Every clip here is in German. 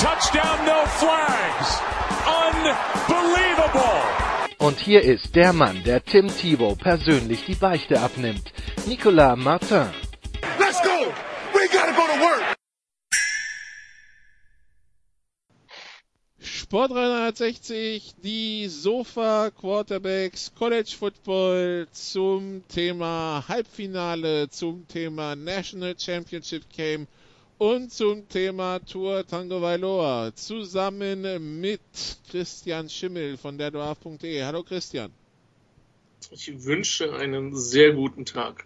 touchdown, no flags. Unbelievable. Und hier ist der Mann, der Tim Thibault persönlich die Beichte abnimmt. Nicolas Martin. Let's go. We gotta go to work. Sport 360, die Sofa Quarterbacks College Football zum Thema Halbfinale, zum Thema National Championship Game und zum Thema Tour Tango Vailoa zusammen mit Christian Schimmel von der Draft.de. Hallo Christian. Ich wünsche einen sehr guten Tag.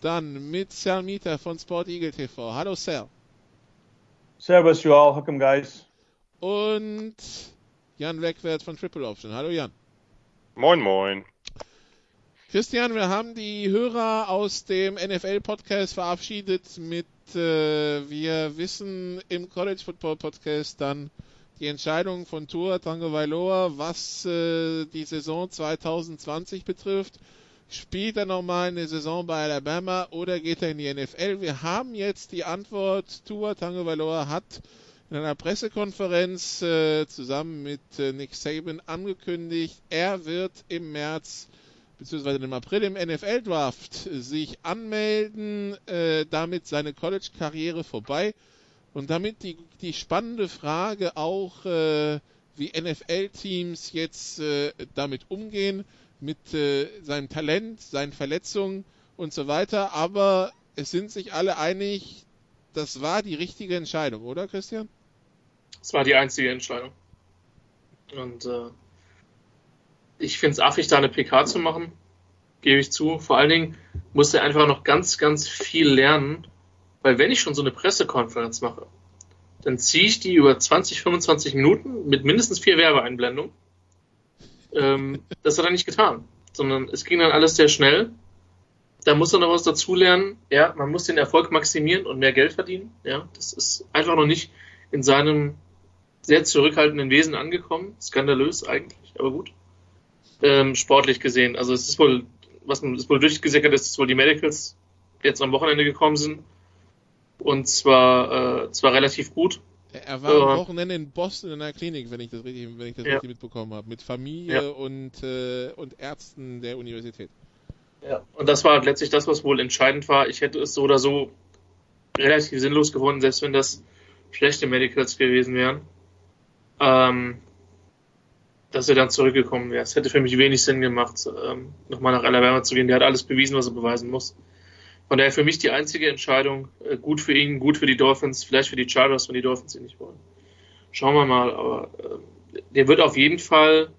Dann mit Sal Mieter von Sport Eagle TV. Hallo Sal. Servus, you all. Welcome, guys. Und Jan Wegwert von Triple Option. Hallo Jan. Moin, moin. Christian, wir haben die Hörer aus dem NFL-Podcast verabschiedet mit äh, Wir wissen im College Football Podcast dann die Entscheidung von Tour Tango Vailoa, was äh, die Saison 2020 betrifft. Spielt er nochmal eine Saison bei Alabama oder geht er in die NFL? Wir haben jetzt die Antwort. Tour Tango Vailoa hat in einer Pressekonferenz äh, zusammen mit äh, Nick Saban angekündigt, er wird im März bzw. im April im NFL-Draft sich anmelden, äh, damit seine College-Karriere vorbei und damit die, die spannende Frage auch, äh, wie NFL-Teams jetzt äh, damit umgehen, mit äh, seinem Talent, seinen Verletzungen und so weiter, aber es sind sich alle einig, das war die richtige Entscheidung, oder Christian? Das war die einzige Entscheidung. Und äh, ich finde es affig, da eine PK zu machen, gebe ich zu. Vor allen Dingen muss er einfach noch ganz, ganz viel lernen, weil wenn ich schon so eine Pressekonferenz mache, dann ziehe ich die über 20, 25 Minuten mit mindestens vier Werbeeinblendungen. Ähm, das hat er nicht getan, sondern es ging dann alles sehr schnell. Da muss er noch was dazulernen. Ja, man muss den Erfolg maximieren und mehr Geld verdienen. Ja, das ist einfach noch nicht in seinem sehr zurückhaltenden Wesen angekommen. Skandalös eigentlich, aber gut. Ähm, sportlich gesehen. Also es ist wohl, was man ist wohl durchgesickert ist, dass wohl die Medicals jetzt am Wochenende gekommen sind. Und zwar, äh, zwar relativ gut. Er war am Wochenende in Boston in einer Klinik, wenn ich das richtig, wenn ich das Ja. richtig mitbekommen habe, mit Familie Ja. und, äh, und Ärzten der Universität. Ja. Und das war letztlich das, was wohl entscheidend war. Ich hätte es so oder so relativ sinnlos gefunden, selbst wenn das schlechte Medicals gewesen wären. Ähm, dass er dann zurückgekommen wäre. Es hätte für mich wenig Sinn gemacht, ähm, nochmal nach Alabama zu gehen. Der hat alles bewiesen, was er beweisen muss. Von daher für mich die einzige Entscheidung, äh, gut für ihn, gut für die Dolphins, vielleicht für die Chargers, wenn die Dolphins ihn nicht wollen. Schauen wir mal, aber äh, der wird auf jeden Fall,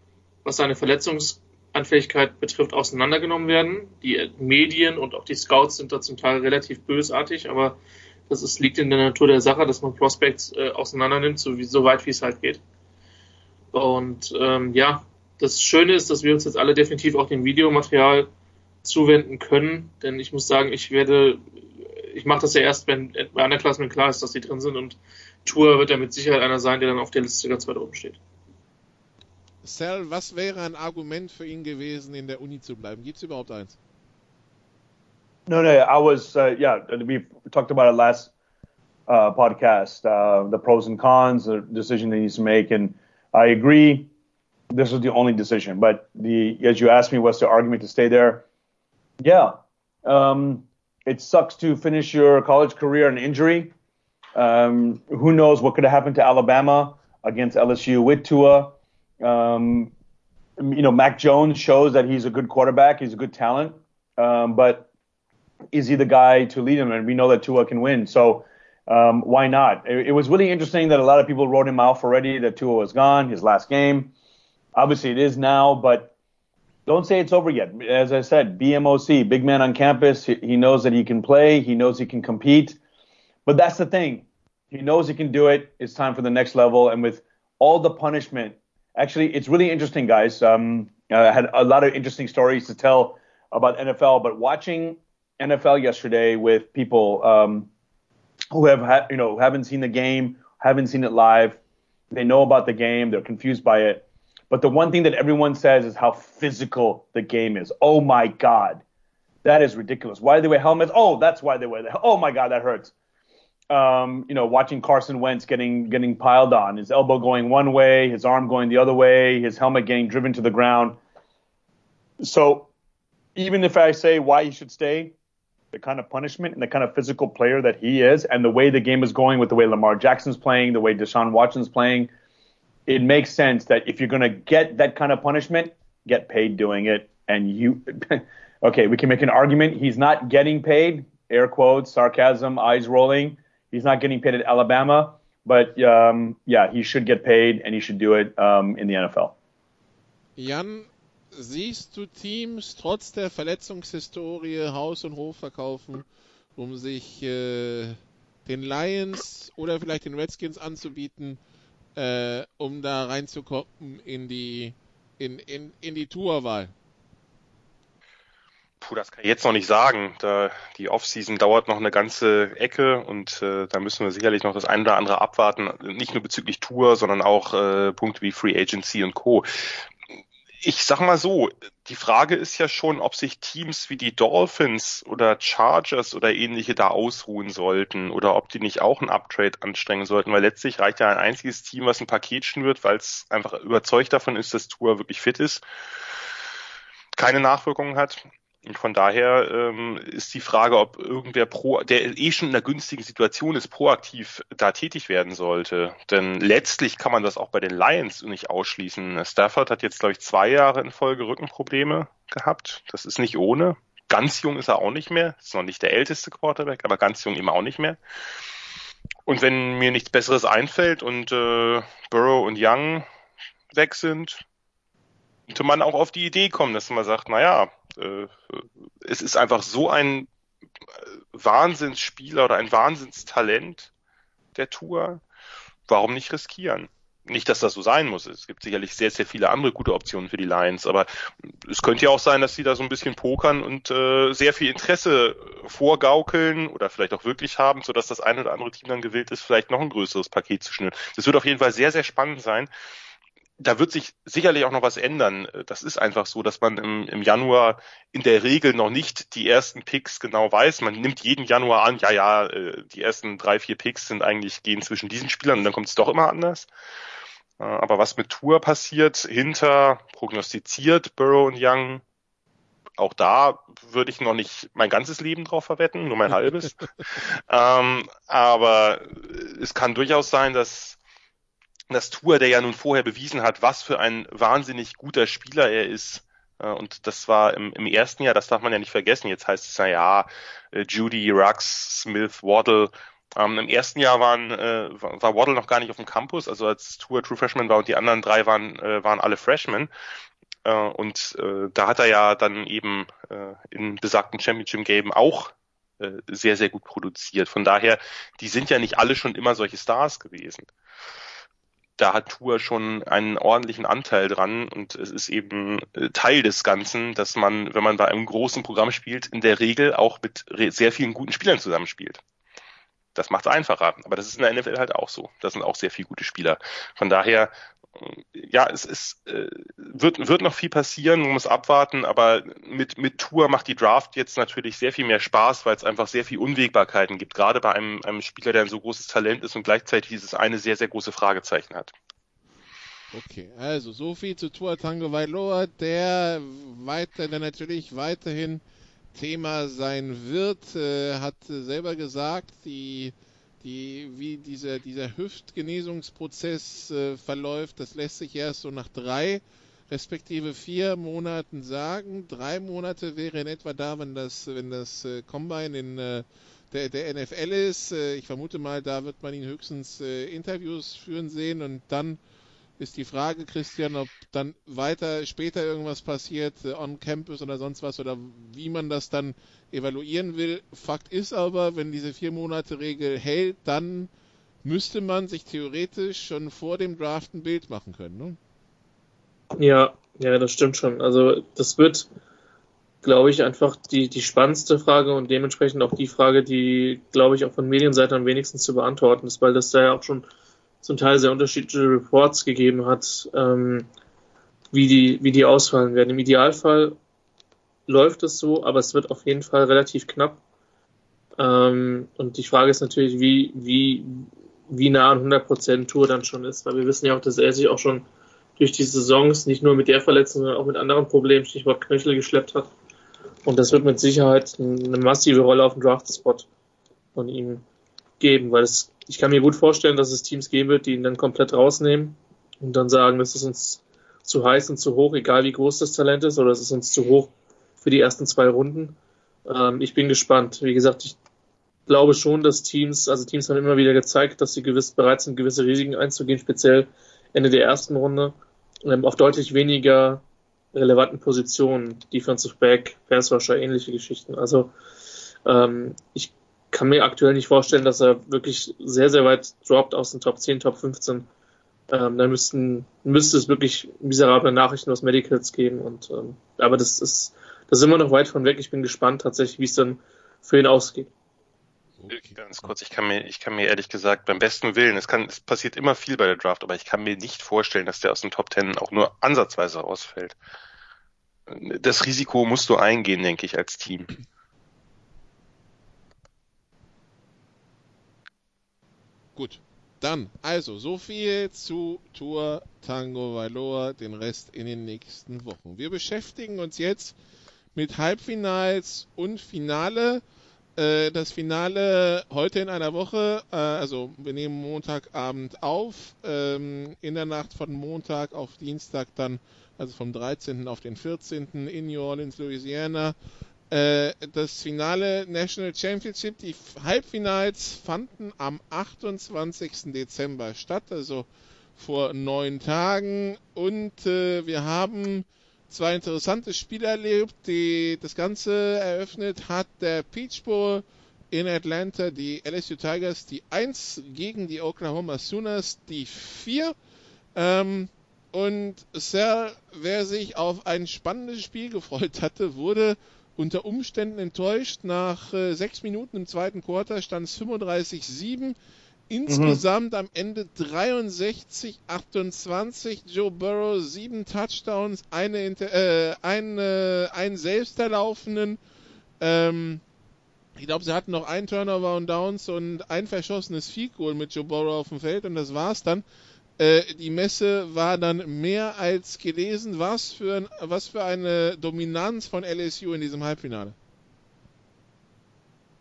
was seine Verletzungsanfälligkeit betrifft, auseinandergenommen werden. Die Medien und auch die Scouts sind da zum Teil relativ bösartig, aber das ist, liegt in der Natur der Sache, dass man Prospects äh, auseinandernimmt, so, wie, so weit wie es halt geht. Und ähm, ja, das Schöne ist, dass wir uns jetzt alle definitiv auch dem Videomaterial zuwenden können, denn ich muss sagen, ich werde, ich mache das ja erst, wenn bei Underclassmen klar ist, dass die drin sind und Tour wird ja mit Sicherheit einer sein, der dann auf der Liste ganz weit oben steht. Sal, was wäre ein Argument für ihn gewesen, in der Uni zu bleiben? Gibt es überhaupt eins? No, no, I was, uh, yeah, we talked about it last uh, podcast, uh, the pros and cons, the decision that he needs to make. And I agree, this was the only decision. But the, as you asked me, what's the argument to stay there? Yeah, um, it sucks to finish your college career in injury. Um, who knows what could have happened to Alabama against LSU with Tua? Um, you know, Mac Jones shows that he's a good quarterback. He's a good talent. Um, but is he the guy to lead him? And we know that Tua can win. So um, why not? It, it was really interesting that a lot of people wrote him off already that Tua was gone, his last game. Obviously, it is now, but don't say it's over yet. As I said, BMOC, big man on campus. He, he knows that he can play. He knows he can compete. But that's the thing. He knows he can do it. It's time for the next level. And with all the punishment, actually, it's really interesting, guys. Um, I had a lot of interesting stories to tell about NFL, but watching NFL yesterday with people um, who have ha- you know haven't seen the game, haven't seen it live, they know about the game, they're confused by it. But the one thing that everyone says is how physical the game is. Oh my God, that is ridiculous. Why do they wear helmets? Oh, that's why they wear that. Oh my God, that hurts. Um, you know, watching Carson Wentz getting getting piled on, his elbow going one way, his arm going the other way, his helmet getting driven to the ground. So even if I say why he should stay, the kind of punishment and the kind of physical player that he is, and the way the game is going with the way Lamar Jackson's playing, the way Deshaun Watson's playing, it makes sense that if you're going to get that kind of punishment, get paid doing it. And you, okay, we can make an argument. He's not getting paid, air quotes, sarcasm, eyes rolling. He's not getting paid at Alabama, but um, yeah, he should get paid and he should do it um, in the NFL. Jan, siehst du Teams trotz der Verletzungshistorie Haus und Hof verkaufen, um sich äh, den Lions oder vielleicht den Redskins anzubieten, äh, um da reinzukommen in die in, in, in die Tourwahl? Puh, das kann ich jetzt noch nicht sagen. Da, die Offseason dauert noch eine ganze Ecke und äh, da müssen wir sicherlich noch das eine oder andere abwarten. Nicht nur bezüglich Tour, sondern auch äh, Punkte wie Free Agency und Co ich sag mal so, die Frage ist ja schon, ob sich Teams wie die Dolphins oder Chargers oder ähnliche da ausruhen sollten oder ob die nicht auch ein Uptrade anstrengen sollten, weil letztlich reicht ja ein einziges Team, was ein Paket schnürt, weil es einfach überzeugt davon ist, dass Tour wirklich fit ist, keine Nachwirkungen hat. Und von daher ähm, ist die Frage, ob irgendwer pro, der eh schon in einer günstigen Situation ist, proaktiv da tätig werden sollte. Denn letztlich kann man das auch bei den Lions nicht ausschließen. Stafford hat jetzt, glaube ich, zwei Jahre in Folge Rückenprobleme gehabt. Das ist nicht ohne. Ganz jung ist er auch nicht mehr. Ist noch nicht der älteste Quarterback, aber ganz jung eben auch nicht mehr. Und wenn mir nichts Besseres einfällt und äh, Burrow und Young weg sind, könnte man auch auf die Idee kommen, dass man sagt, naja, äh, es ist einfach so ein äh, Wahnsinnsspieler oder ein Wahnsinnstalent der Tour. Warum nicht riskieren? Nicht, dass das so sein muss. Es gibt sicherlich sehr, sehr viele andere gute Optionen für die Lions, aber es könnte ja auch sein, dass sie da so ein bisschen pokern und äh, sehr viel Interesse vorgaukeln oder vielleicht auch wirklich haben, sodass das eine oder andere Team dann gewillt ist, vielleicht noch ein größeres Paket zu schnüren. Das wird auf jeden Fall sehr, sehr spannend sein da wird sich sicherlich auch noch was ändern. Das ist einfach so, dass man im, im, Januar in der Regel noch nicht die ersten Picks genau weiß. Man nimmt jeden Januar an, ja, ja, äh, die ersten drei, vier Picks sind eigentlich, gehen zwischen diesen Spielern und dann kommt es doch immer anders. Äh, aber was mit Tour passiert, hinter prognostiziert Burrow und Young, auch da würde ich noch nicht mein ganzes Leben drauf verwetten, nur mein halbes. ähm, aber es kann durchaus sein, dass das Tour, der ja nun vorher bewiesen hat, was für ein wahnsinnig guter Spieler er ist. Äh, und das war im, im ersten Jahr, das darf man ja nicht vergessen. Jetzt heißt es ja, ja, äh, Judy, Rux, Smith, Waddle. Ähm, Im ersten Jahr waren, äh, war Waddle noch gar nicht auf dem Campus, also als Tour True Freshman war und die anderen drei waren, äh, waren alle Freshmen. Äh, und äh, da hat er ja dann eben in besagten Championship Game auch sehr, sehr gut produziert. Von daher, die sind ja nicht alle schon immer solche Stars gewesen da hat Tour schon einen ordentlichen Anteil dran und es ist eben äh, Teil des Ganzen, dass man, wenn man bei einem großen Programm spielt, in der Regel auch mit sehr vielen guten Spielern zusammenspielt. Das macht es einfacher, aber das ist in der NFL halt auch so. Da sind auch sehr viele gute Spieler. Von daher ja, es ist, äh, wird, wird noch viel passieren, man muss abwarten, aber mit, mit Tour macht die Draft jetzt natürlich sehr viel mehr Spaß, weil es einfach sehr viel Unwägbarkeiten gibt, gerade bei einem, einem Spieler, der ein so großes Talent ist und gleichzeitig dieses eine sehr, sehr große Fragezeichen hat. Okay, also so viel zu Tour Tango Vailoa, der weiter, der natürlich weiterhin Thema sein wird, äh, hat selber gesagt, die die, wie dieser, dieser Hüftgenesungsprozess äh, verläuft, das lässt sich erst so nach drei respektive vier Monaten sagen. Drei Monate wäre in etwa da, wenn das, wenn das äh, Combine in äh, der, der NFL ist. Äh, ich vermute mal, da wird man ihn höchstens äh, Interviews führen sehen und dann ist die Frage, Christian, ob dann weiter später irgendwas passiert, äh, on Campus oder sonst was, oder wie man das dann evaluieren will. Fakt ist aber, wenn diese vier Monate Regel hält, dann müsste man sich theoretisch schon vor dem Draft ein Bild machen können. Ne? Ja, ja, das stimmt schon. Also das wird, glaube ich, einfach die, die spannendste Frage und dementsprechend auch die Frage, die, glaube ich, auch von Medienseite am wenigsten zu beantworten ist, weil das da ja auch schon zum Teil sehr unterschiedliche Reports gegeben hat, ähm, wie, die, wie die ausfallen werden. Im Idealfall läuft es so, aber es wird auf jeden Fall relativ knapp. Ähm, und die Frage ist natürlich, wie, wie, wie nah an 100% Tour dann schon ist, weil wir wissen ja auch, dass er sich auch schon durch die Saisons nicht nur mit der Verletzung, sondern auch mit anderen Problemen, Stichwort Knöchel, geschleppt hat. Und das wird mit Sicherheit eine massive Rolle auf dem Draft-Spot von ihm geben, weil es, ich kann mir gut vorstellen, dass es Teams geben wird, die ihn dann komplett rausnehmen und dann sagen, das ist uns zu heiß und zu hoch, egal wie groß das Talent ist, oder es ist uns zu hoch für die ersten zwei Runden. Ähm, ich bin gespannt. Wie gesagt, ich glaube schon, dass Teams, also Teams haben immer wieder gezeigt, dass sie gewiss bereit sind, gewisse Risiken einzugehen, speziell Ende der ersten Runde, ähm, auf deutlich weniger relevanten Positionen, Defensive Back, Pass Rusher, ähnliche Geschichten. Also ähm, ich kann mir aktuell nicht vorstellen, dass er wirklich sehr, sehr weit droppt aus den Top 10, Top 15. Ähm, dann müssten, müsste es wirklich miserable Nachrichten aus Medicals geben. Und ähm, aber das ist, das ist immer noch weit von weg. Ich bin gespannt tatsächlich, wie es dann für ihn ausgeht. Ganz kurz, ich kann mir, ich kann mir ehrlich gesagt beim besten Willen, es kann, es passiert immer viel bei der Draft, aber ich kann mir nicht vorstellen, dass der aus den Top Ten auch nur ansatzweise ausfällt. Das Risiko musst du eingehen, denke ich, als Team. Gut. Dann, also, so viel zu Tour Tango Valor, den Rest in den nächsten Wochen. Wir beschäftigen uns jetzt mit Halbfinals und Finale. Äh, das Finale heute in einer Woche, äh, also wir nehmen Montagabend auf, ähm, in der Nacht von Montag auf Dienstag dann, also vom 13. auf den 14. in New Orleans, Louisiana. Äh, das Finale National Championship, die Halbfinals fanden am 28. Dezember statt, also vor neun Tagen. Und äh, wir haben zwei interessante Spiele erlebt. Die, das Ganze eröffnet hat der Peach Bowl in Atlanta, die LSU Tigers, die 1 gegen die Oklahoma Sooners, die 4. Ähm, und Sir, wer sich auf ein spannendes Spiel gefreut hatte, wurde unter Umständen enttäuscht. Nach äh, sechs Minuten im zweiten Quarter stand es 35-7. Insgesamt mhm. am Ende 63, 28. Joe Burrow, sieben Touchdowns, eine, äh, ein, äh, einen selbst erlaufenen. Ähm, ich glaube, sie hatten noch einen Turnover und Downs und ein verschossenes Field Goal mit Joe Burrow auf dem Feld und das war's dann. Äh, die Messe war dann mehr als gelesen. Was für, ein, was für eine Dominanz von LSU in diesem Halbfinale.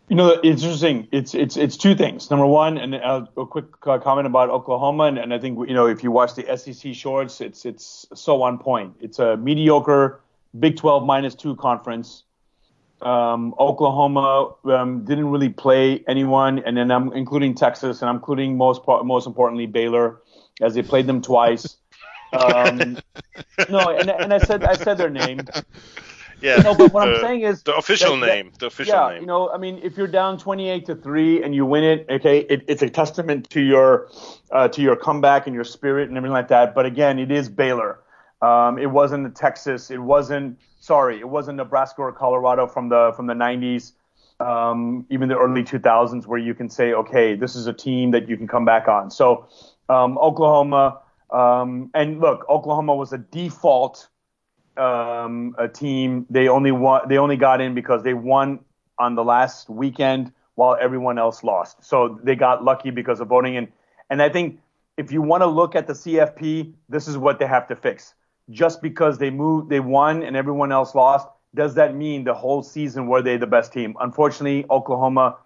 You know, it's interesting. It's it's it's two things. Number one, and a, a quick uh, comment about Oklahoma, and, and I think you know if you watch the SEC shorts, it's it's so on point. It's a mediocre Big 12 minus two conference. Um, Oklahoma um, didn't really play anyone, and then I'm including Texas, and I'm including most most importantly Baylor, as they played them twice. Um, no, and and I said I said their name. Yeah. You know, but what I'm saying is the official that, name. That, the official yeah, name. you know, I mean, if you're down 28 to three and you win it, okay, it, it's a testament to your uh, to your comeback and your spirit and everything like that. But again, it is Baylor. Um, it wasn't Texas. It wasn't sorry. It wasn't Nebraska or Colorado from the from the 90s. Um, even the early 2000s, where you can say, okay, this is a team that you can come back on. So um, Oklahoma, um, and look, Oklahoma was a default um, a team. They only won. They only got in because they won on the last weekend while everyone else lost. So they got lucky because of voting. And and I think if you want to look at the CFP, this is what they have to fix. Just because they moved, they won, and everyone else lost, does that mean the whole season were they the best team? Unfortunately, Oklahoma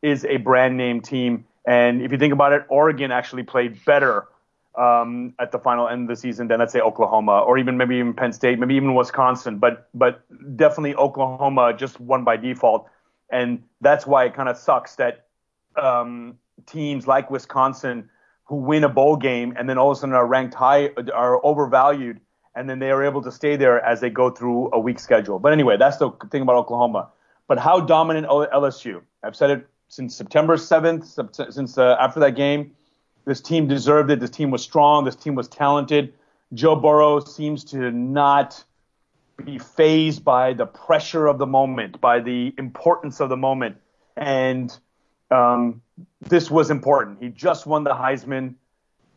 is a brand name team. And if you think about it, Oregon actually played better um, at the final end of the season than let's say Oklahoma or even maybe even Penn State, maybe even Wisconsin, but but definitely Oklahoma just won by default, and that's why it kind of sucks that um, teams like Wisconsin who win a bowl game and then all of a sudden are ranked high are overvalued, and then they are able to stay there as they go through a weak schedule. But anyway, that's the thing about Oklahoma. But how dominant LSU? I've said it since September 7th, since uh, after that game This team deserved it. This team was strong. This team was talented. Joe Burrow seems to not be phased by the pressure of the moment, by the importance of the moment. And um, this was important. He just won the Heisman.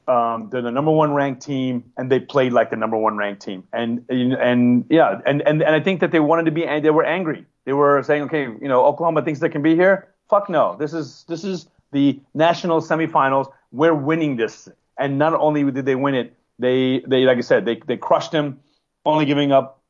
Um, they're the number one ranked team, and they played like the number one ranked team. And and yeah, and and, and I think that they wanted to be, and they were angry. They were saying, okay, you know, Oklahoma thinks they can be here. Fuck no. This is this is the national semifinals. We're winning this. And not only did they win it, they they like I said, they they crushed them, only giving up.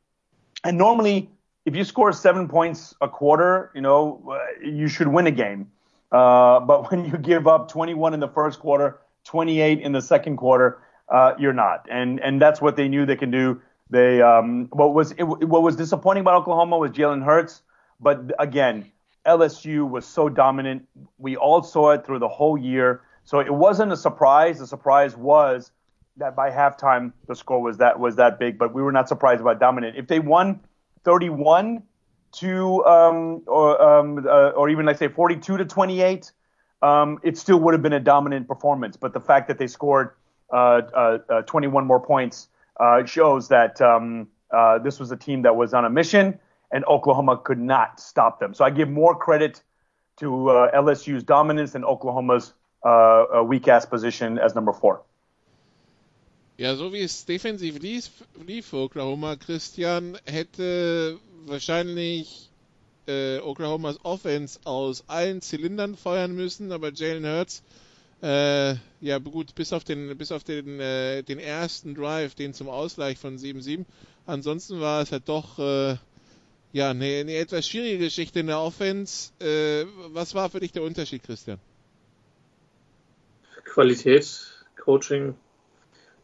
And normally, if you score seven points a quarter, you know, you should win a game. Uh, but when you give up 21 in the first quarter 28 in the second quarter, uh, you're not. And and that's what they knew they can do. They um, what was it, what was disappointing about Oklahoma was Jalen Hurts, but again, LSU was so dominant. We all saw it through the whole year, so it wasn't a surprise. The surprise was that by halftime the score was that was that big, but we were not surprised about dominant. If they won 31 to um, or um, uh, or even let's say 42 to 28 um, it still would have been a dominant performance. But the fact that they scored uh, uh, uh 21 more points uh, shows that um, uh, this was a team that was on a mission, and Oklahoma could not stop them. So I give more credit to LSU's dominance than Oklahoma's weak ass position as number four. Ja, so wie es defensiv lief, lief für Oklahoma, Christian, hätte wahrscheinlich äh, Oklahomas Offense aus allen Zylindern feuern müssen, aber Jalen Hurts, äh, ja gut, bis auf den, bis auf den, äh, den ersten Drive, den zum Ausgleich von 7-7. Ansonsten war es halt doch äh, ja eine, eine etwas schwierige Geschichte in der Offense. Äh, was war für dich der Unterschied, Christian? Qualität, Coaching.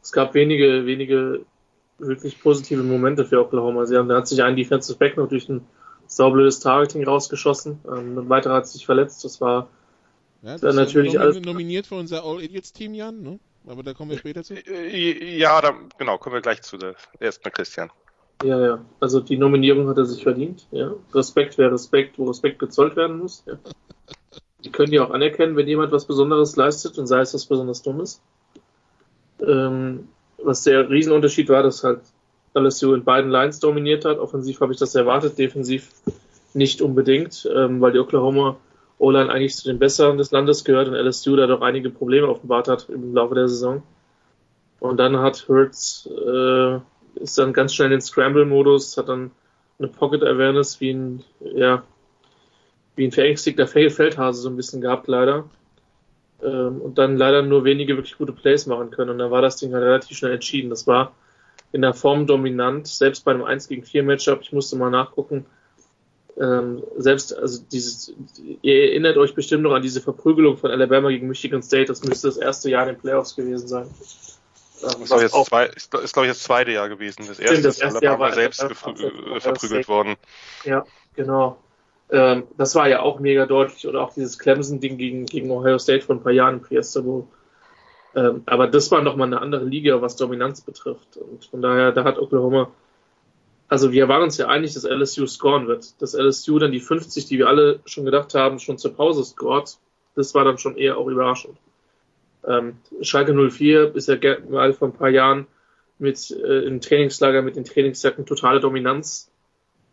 Es gab wenige, wenige wirklich positive Momente für Oklahoma. Sie haben, da hat sich ein Defensive Back noch durch einen saublödes Targeting rausgeschossen. Ähm, ein weiterer hat sich verletzt. Das war ja, das natürlich alles. nominiert für unser All Idiots Team, Jan, ne? Aber da kommen wir später zu. Äh, ja, da, genau, kommen wir gleich zu. Erstmal Christian. Ja, ja. Also die Nominierung hat er sich verdient. Ja. Respekt wäre Respekt, wo Respekt gezollt werden muss. Ja. Die können ja auch anerkennen, wenn jemand was Besonderes leistet und sei es was besonders Dummes. Ähm, was der Riesenunterschied war, dass halt LSU in beiden Lines dominiert hat. Offensiv habe ich das erwartet, defensiv nicht unbedingt, ähm, weil die Oklahoma O-Line eigentlich zu den Besseren des Landes gehört und LSU da doch einige Probleme offenbart hat im Laufe der Saison. Und dann hat Hurts äh, ist dann ganz schnell in den Scramble-Modus, hat dann eine Pocket Awareness wie ein ja wie ein verängstigter Feldhase so ein bisschen gehabt leider ähm, und dann leider nur wenige wirklich gute Plays machen können und dann war das Ding halt relativ schnell entschieden. Das war in der Form dominant, selbst bei einem 1 gegen 4 Matchup, ich musste mal nachgucken, ähm, selbst, also dieses, ihr erinnert euch bestimmt noch an diese Verprügelung von Alabama gegen Michigan State, das müsste das erste Jahr in den Playoffs gewesen sein. Ähm, ist, jetzt zwei, ist, ist glaube ich das zweite Jahr gewesen. Das erste, das erste Alabama Jahr war selbst äh, verprügelt worden. Ja, genau. Ähm, das war ja auch mega deutlich. Oder auch dieses Clemson-Ding gegen, gegen Ohio State vor ein paar Jahren in Priester, wo ähm, aber das war nochmal eine andere Liga, was Dominanz betrifft. Und von daher, da hat Oklahoma, also wir waren uns ja einig, dass LSU scoren wird. Dass LSU dann die 50, die wir alle schon gedacht haben, schon zur Pause scoret, das war dann schon eher auch überraschend. Ähm, Schalke 04 ist ja mal vor ein paar Jahren mit äh, im Trainingslager mit den Trainingsjacken totale Dominanz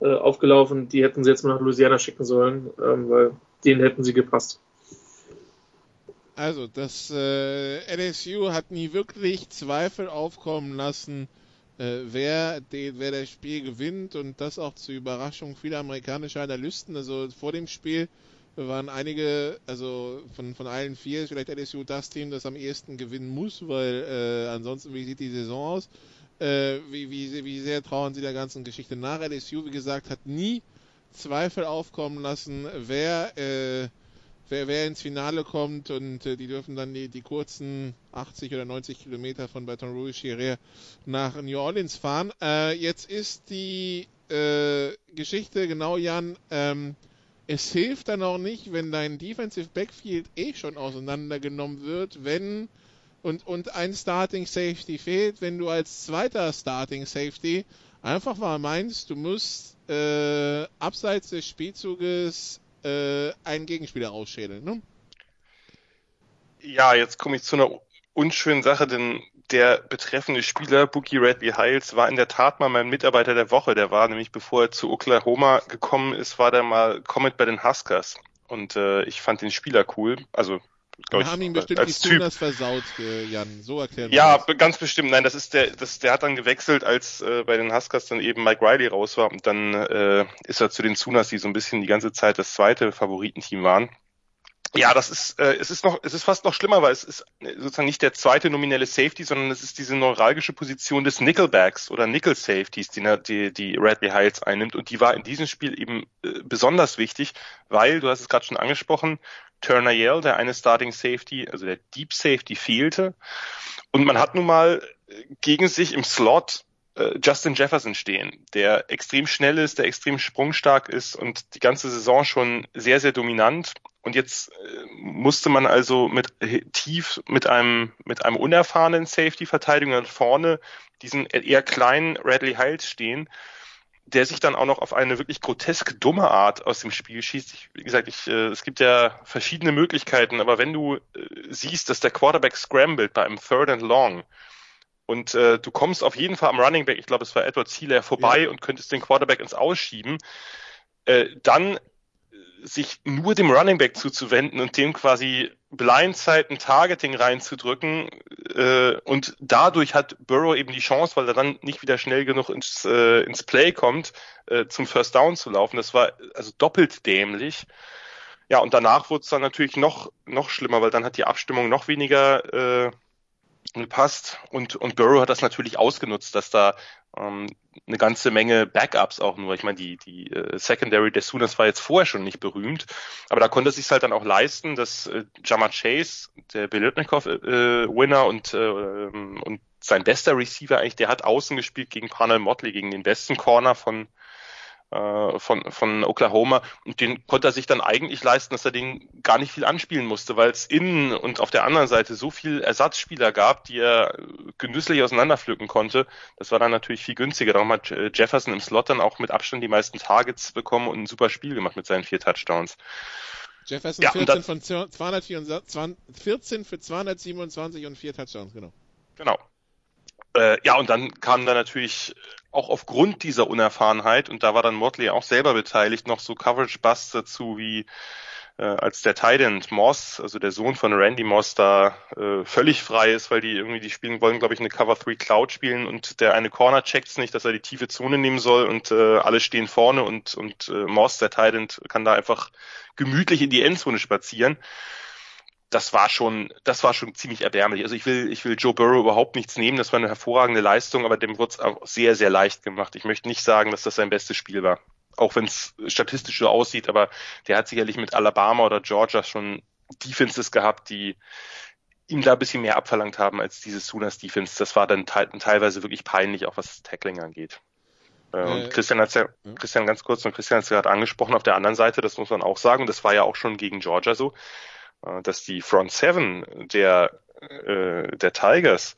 äh, aufgelaufen. Die hätten sie jetzt mal nach Louisiana schicken sollen, ähm, weil denen hätten sie gepasst. Also, das äh, LSU hat nie wirklich Zweifel aufkommen lassen, äh, wer, den, wer das Spiel gewinnt und das auch zur Überraschung vieler amerikanischer Analysten. Also vor dem Spiel waren einige, also von, von allen vier ist vielleicht LSU das Team, das am ehesten gewinnen muss, weil äh, ansonsten, wie sieht die Saison aus? Äh, wie, wie, wie sehr trauen sie der ganzen Geschichte nach? LSU, wie gesagt, hat nie Zweifel aufkommen lassen, wer äh, wer, wer ins Finale kommt und äh, die dürfen dann die, die kurzen 80 oder 90 Kilometer von Baton Rouge hierher nach New Orleans fahren. Äh, jetzt ist die äh, Geschichte genau, Jan, ähm, es hilft dann auch nicht, wenn dein Defensive Backfield eh schon auseinandergenommen wird, wenn und, und ein Starting Safety fehlt, wenn du als zweiter Starting Safety einfach mal meinst, du musst äh, abseits des Spielzuges äh, einen Gegenspieler ausschädeln. Ne? Ja, jetzt komme ich zu einer unschönen Sache, denn der betreffende Spieler, Bookie Radley Hiles, war in der Tat mal mein Mitarbeiter der Woche. Der war nämlich, bevor er zu Oklahoma gekommen ist, war der mal Comet bei den Huskers. Und äh, ich fand den Spieler cool. Also wir haben ihn bestimmt als die Sooners versaut, äh, Jan. So erklären Ja, das. ganz bestimmt. Nein, das ist der, das, der hat dann gewechselt, als äh, bei den Huskers dann eben Mike Riley raus war. Und dann äh, ist er zu den Sooners, die so ein bisschen die ganze Zeit das zweite Favoritenteam waren. Ja, das ist, äh, es ist noch, es ist fast noch schlimmer, weil es ist sozusagen nicht der zweite nominelle Safety, sondern es ist diese neuralgische Position des Nickelbacks oder Nickel Safeties, die, die, die Radley Hiles einnimmt. Und die war in diesem Spiel eben äh, besonders wichtig, weil, du hast es gerade schon angesprochen, Turner Yale, der eine Starting Safety, also der Deep Safety fehlte. Und man hat nun mal gegen sich im Slot äh, Justin Jefferson stehen, der extrem schnell ist, der extrem sprungstark ist und die ganze Saison schon sehr, sehr dominant. Und jetzt äh, musste man also mit tief mit einem mit einem unerfahrenen Safety-Verteidiger vorne diesen eher kleinen Radley Hiles stehen, der sich dann auch noch auf eine wirklich grotesk dumme Art aus dem Spiel schießt. Ich, wie gesagt, ich, äh, es gibt ja verschiedene Möglichkeiten, aber wenn du äh, siehst, dass der Quarterback scrambled bei einem Third and Long und äh, du kommst auf jeden Fall am Running Back, ich glaube, es war Edward Sealer, vorbei ja. und könntest den Quarterback ins Ausschieben, äh, dann sich nur dem Running Back zuzuwenden und dem quasi Blindside ein Targeting reinzudrücken äh, und dadurch hat Burrow eben die Chance, weil er dann nicht wieder schnell genug ins, äh, ins Play kommt, äh, zum First Down zu laufen. Das war also doppelt dämlich. Ja, und danach wurde es dann natürlich noch, noch schlimmer, weil dann hat die Abstimmung noch weniger äh, gepasst und, und Burrow hat das natürlich ausgenutzt, dass da ähm, eine ganze Menge Backups auch nur. Ich meine, die, die äh, Secondary des Sooners war jetzt vorher schon nicht berühmt, aber da konnte er sich halt dann auch leisten, dass äh, Jama Chase, der Belitnikov-Winner äh, und, äh, und sein bester Receiver eigentlich, der hat außen gespielt gegen Parnell Motley, gegen den besten Corner von äh, von, von Oklahoma und den konnte er sich dann eigentlich leisten, dass er den gar nicht viel anspielen musste, weil es innen und auf der anderen Seite so viel Ersatzspieler gab, die er genüsslich auseinanderpflücken konnte. Das war dann natürlich viel günstiger. Darum hat äh, Jefferson im Slot dann auch mit Abstand die meisten Targets bekommen und ein super Spiel gemacht mit seinen vier Touchdowns. Jefferson ja, 14 von 224, 14 für 227 und vier Touchdowns, genau. Genau. Äh, ja, und dann kam da natürlich auch aufgrund dieser Unerfahrenheit, und da war dann Motley auch selber beteiligt, noch so Coverage-Busts dazu, wie äh, als der Titan Moss, also der Sohn von Randy Moss, da äh, völlig frei ist, weil die irgendwie, die spielen wollen, glaube ich, eine Cover 3 Cloud spielen und der eine Corner checkt's nicht, dass er die tiefe Zone nehmen soll und äh, alle stehen vorne und, und äh, Moss, der Titan, kann da einfach gemütlich in die Endzone spazieren das war schon, das war schon ziemlich erbärmlich. Also ich will, ich will Joe Burrow überhaupt nichts nehmen. Das war eine hervorragende Leistung, aber dem wurde es auch sehr, sehr leicht gemacht. Ich möchte nicht sagen, dass das sein bestes Spiel war. Auch wenn es statistisch so aussieht, aber der hat sicherlich mit Alabama oder Georgia schon Defenses gehabt, die ihm da ein bisschen mehr abverlangt haben als diese Sooners Defense. Das war dann te teilweise wirklich peinlich, auch was das Tackling angeht. Äh, und äh, Christian hat ja, Christian ganz kurz und Christian hat es gerade angesprochen, auf der anderen Seite, das muss man auch sagen, das war ja auch schon gegen Georgia so, dass die Front Seven der, äh, der Tigers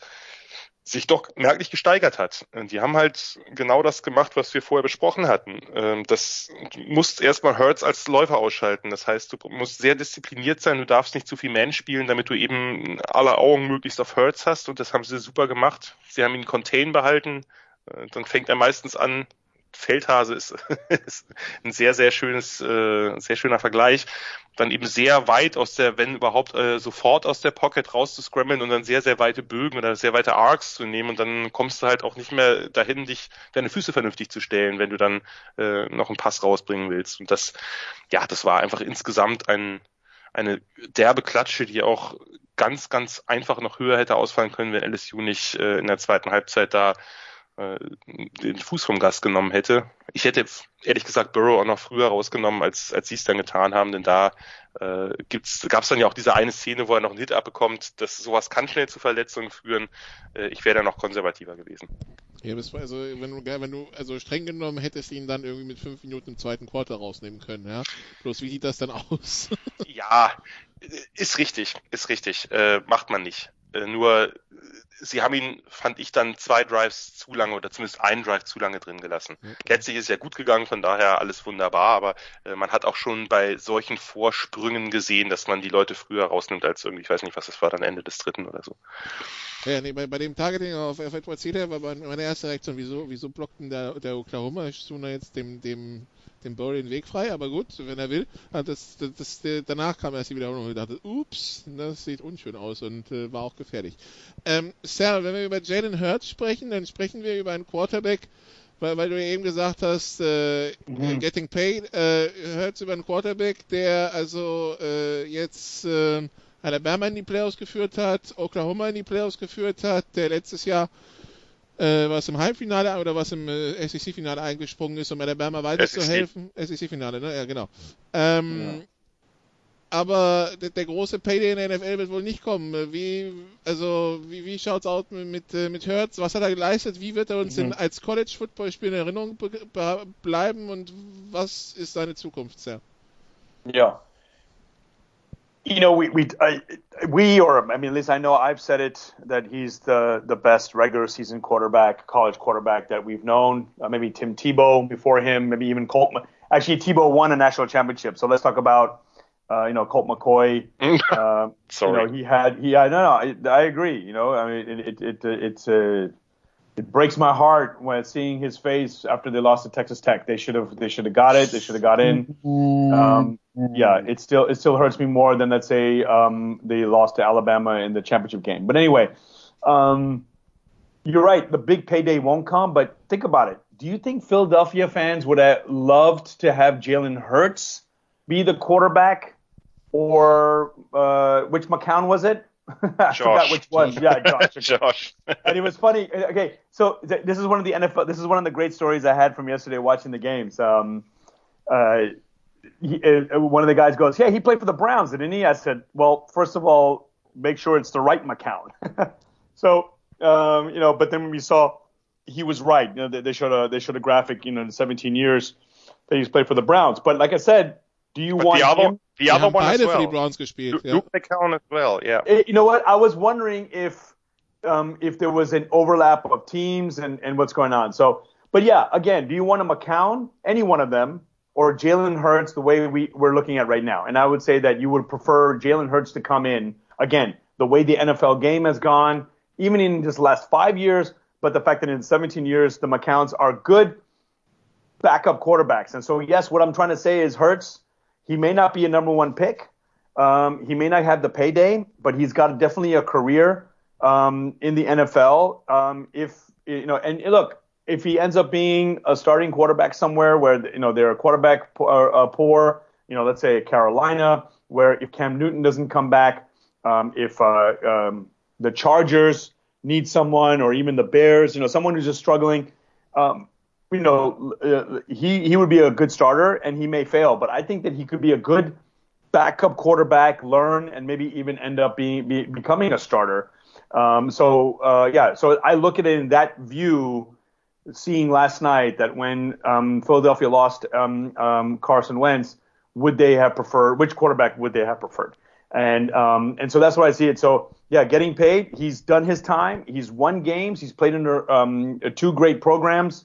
sich doch merklich gesteigert hat. Die haben halt genau das gemacht, was wir vorher besprochen hatten. Ähm, das du musst erstmal Hurts als Läufer ausschalten. Das heißt, du musst sehr diszipliniert sein, du darfst nicht zu viel Man spielen, damit du eben alle Augen möglichst auf Hurts hast und das haben sie super gemacht. Sie haben ihn Contain behalten. Äh, dann fängt er meistens an, Feldhase ist, ist ein sehr, sehr schönes, äh, sehr schöner Vergleich. Dann eben sehr weit aus der, wenn überhaupt, äh, sofort aus der Pocket rauszuscrammeln und dann sehr, sehr weite Bögen oder sehr weite Arcs zu nehmen und dann kommst du halt auch nicht mehr dahin, dich deine Füße vernünftig zu stellen, wenn du dann äh, noch einen Pass rausbringen willst. Und das, ja, das war einfach insgesamt ein, eine derbe Klatsche, die auch ganz, ganz einfach noch höher hätte ausfallen können, wenn LSU nicht äh, in der zweiten Halbzeit da äh, den Fuß vom Gas genommen hätte. Ich hätte ehrlich gesagt Burrow auch noch früher rausgenommen, als, als sie es dann getan haben, denn da äh, gab es dann ja auch diese eine Szene, wo er noch einen Hit abbekommt. Das, sowas kann schnell zu Verletzungen führen. Äh, ich wäre da noch konservativer gewesen. Ja, das war also, wenn du, wenn du, also streng genommen hättest ihn dann irgendwie mit fünf Minuten im zweiten Quarter rausnehmen können, ja. Bloß wie sieht das dann aus? ja, ist richtig, ist richtig. Äh, macht man nicht. Äh, nur sie haben ihn, fand ich, dann zwei Drives zu lange oder zumindest einen Drive zu lange drin gelassen. Mhm. Letztlich ist ja gut gegangen, von daher alles wunderbar, aber äh, man hat auch schon bei solchen Vorsprüngen gesehen, dass man die Leute früher rausnimmt als irgendwie, ich weiß nicht, was das war, dann Ende des dritten oder so. Ja, nee, bei, bei dem Targeting auf Edward Cedar war meine erste Reaktion, wieso, wieso blockten der, der Oklahoma Sooner jetzt dem, dem dem Burry den Weg frei, aber gut, wenn er will. Das, das, das, danach kam erst die Wiederholung und dachte, ups, das sieht unschön aus und äh, war auch gefährlich. Ähm, Sarah, wenn wir über Jalen Hurts sprechen, dann sprechen wir über einen Quarterback, weil, weil du eben gesagt hast, äh, mhm. getting paid, äh, Hurts über einen Quarterback, der also äh, jetzt äh, Alabama in die Playoffs geführt hat, Oklahoma in die Playoffs geführt hat, der letztes Jahr äh, was im Halbfinale oder was im äh, SEC-Finale eingesprungen ist, um Alabama weiterzuhelfen. SEC-Finale, ne? Ja, genau. Ähm, ja. Aber der, der, große Payday in der NFL wird wohl nicht kommen. Wie, also, wie, wie schaut's aus mit, mit, äh, mit Hertz? Was hat er geleistet? Wie wird er uns mhm. in, als College-Football-Spieler in Erinnerung bleiben und was ist seine Zukunft, Sir? Ja, you know, we we I, we or I mean, at least I know I've said it that he's the the best regular season quarterback, college quarterback that we've known. Uh, maybe Tim Tebow before him, maybe even Colt. Actually, Tebow won a national championship, so let's talk about. Uh, you know, Colt McCoy. uh, Sorry. You know, he had, he, I, no, no, I, I agree. You know, I mean, it, it, it it's a, uh, it breaks my heart when seeing his face after they lost to Texas Tech. They should have, they should have got it. They should have got in. Um, yeah, it still it still hurts me more than let's say um, they lost to Alabama in the championship game. But anyway, um, you're right. The big payday won't come. But think about it. Do you think Philadelphia fans would have loved to have Jalen Hurts be the quarterback, or uh, which McCown was it? I Josh. forgot which one. Yeah, Josh. Josh. and it was funny. Okay, so th- this is one of the NFL. This is one of the great stories I had from yesterday watching the games. Um, uh, he, uh, one of the guys goes, "Yeah, he played for the Browns, didn't he?" I said, "Well, first of all, make sure it's the right McCown." so, um, you know, but then when we saw he was right, you know, they, they showed a they showed a graphic, you know, in 17 years that he's played for the Browns. But like I said, do you but want other, him? The other one beide as well. für die Browns gespielt. Luke, Ja. McCown as well. Yeah. Eh, You know what? I was wondering if um, if there was an overlap of teams and, and what's going on. So, but yeah, again, do you want a McCown, any one of them, or Jalen Hurts the way we, we're looking at right now? And I would say that you would prefer Jalen Hurts to come in, again, the way the NFL game has gone, even in just last five years, but the fact that in 17 years, the McCowns are good backup quarterbacks. And so, yes, what I'm trying to say is Hurts, he may not be a number one pick. Um, he may not have the payday, but he's got definitely a career um, in the NFL. Um, if you know, and look, if he ends up being a starting quarterback somewhere where you know they're a quarterback poor, uh, poor you know, let's say Carolina, where if Cam Newton doesn't come back, um, if uh, um, the Chargers need someone, or even the Bears, you know, someone who's just struggling. Um, you know, uh, he he would be a good starter, and he may fail, but I think that he could be a good backup quarterback, learn, and maybe even end up being be, becoming a starter. Um, so uh, yeah, so I look at it in that view, seeing last night that when um, Philadelphia lost um, um, Carson Wentz, would they have preferred which quarterback would they have preferred? And um, and so that's why I see it. So yeah, getting paid. He's done his time. He's won games. He's played under um, two great programs,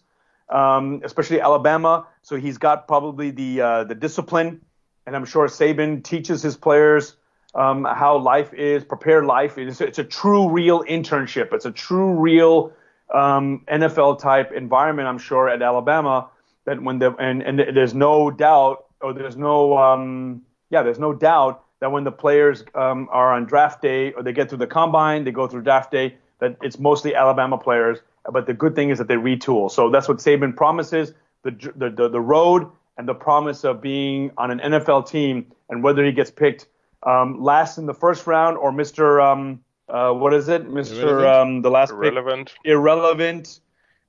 um, especially Alabama. So he's got probably the uh, the discipline, and I'm sure Saban teaches his players um, how life is, prepare life. It's, it's a true, real internship. It's a true, real um, NFL type environment. I'm sure at Alabama that when the and and there's no doubt, or there's no um, yeah, there's no doubt that when the players um, are on draft day or they get through the combine, they go through draft day, that it's mostly Alabama players. But the good thing is that they retool. So that's what Saban promises: the the the, the road and the promise of being on an NFL team, and whether he gets picked um, last in the first round or Mr. Um, uh, what is it, Mr. Irrelevant. Um, the last pick, Irrelevant. irrelevant.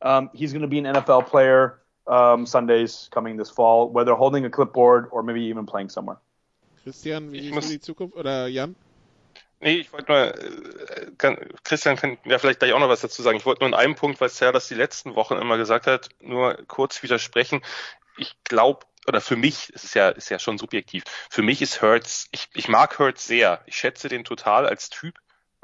Um, he's going to be an NFL player um, Sundays coming this fall, whether holding a clipboard or maybe even playing somewhere. Christian, wie Ich siehst muss- du die Zukunft? Oder Jan? Nee, ich wollte nur, äh, kann, Christian kann ja vielleicht gleich auch noch was dazu sagen. Ich wollte nur in einem Punkt, weil Sarah das die letzten Wochen immer gesagt hat, nur kurz widersprechen. Ich glaube, oder für mich, es ist ja, ist ja schon subjektiv, für mich ist Hertz, ich, ich mag Hertz sehr. Ich schätze den total als Typ.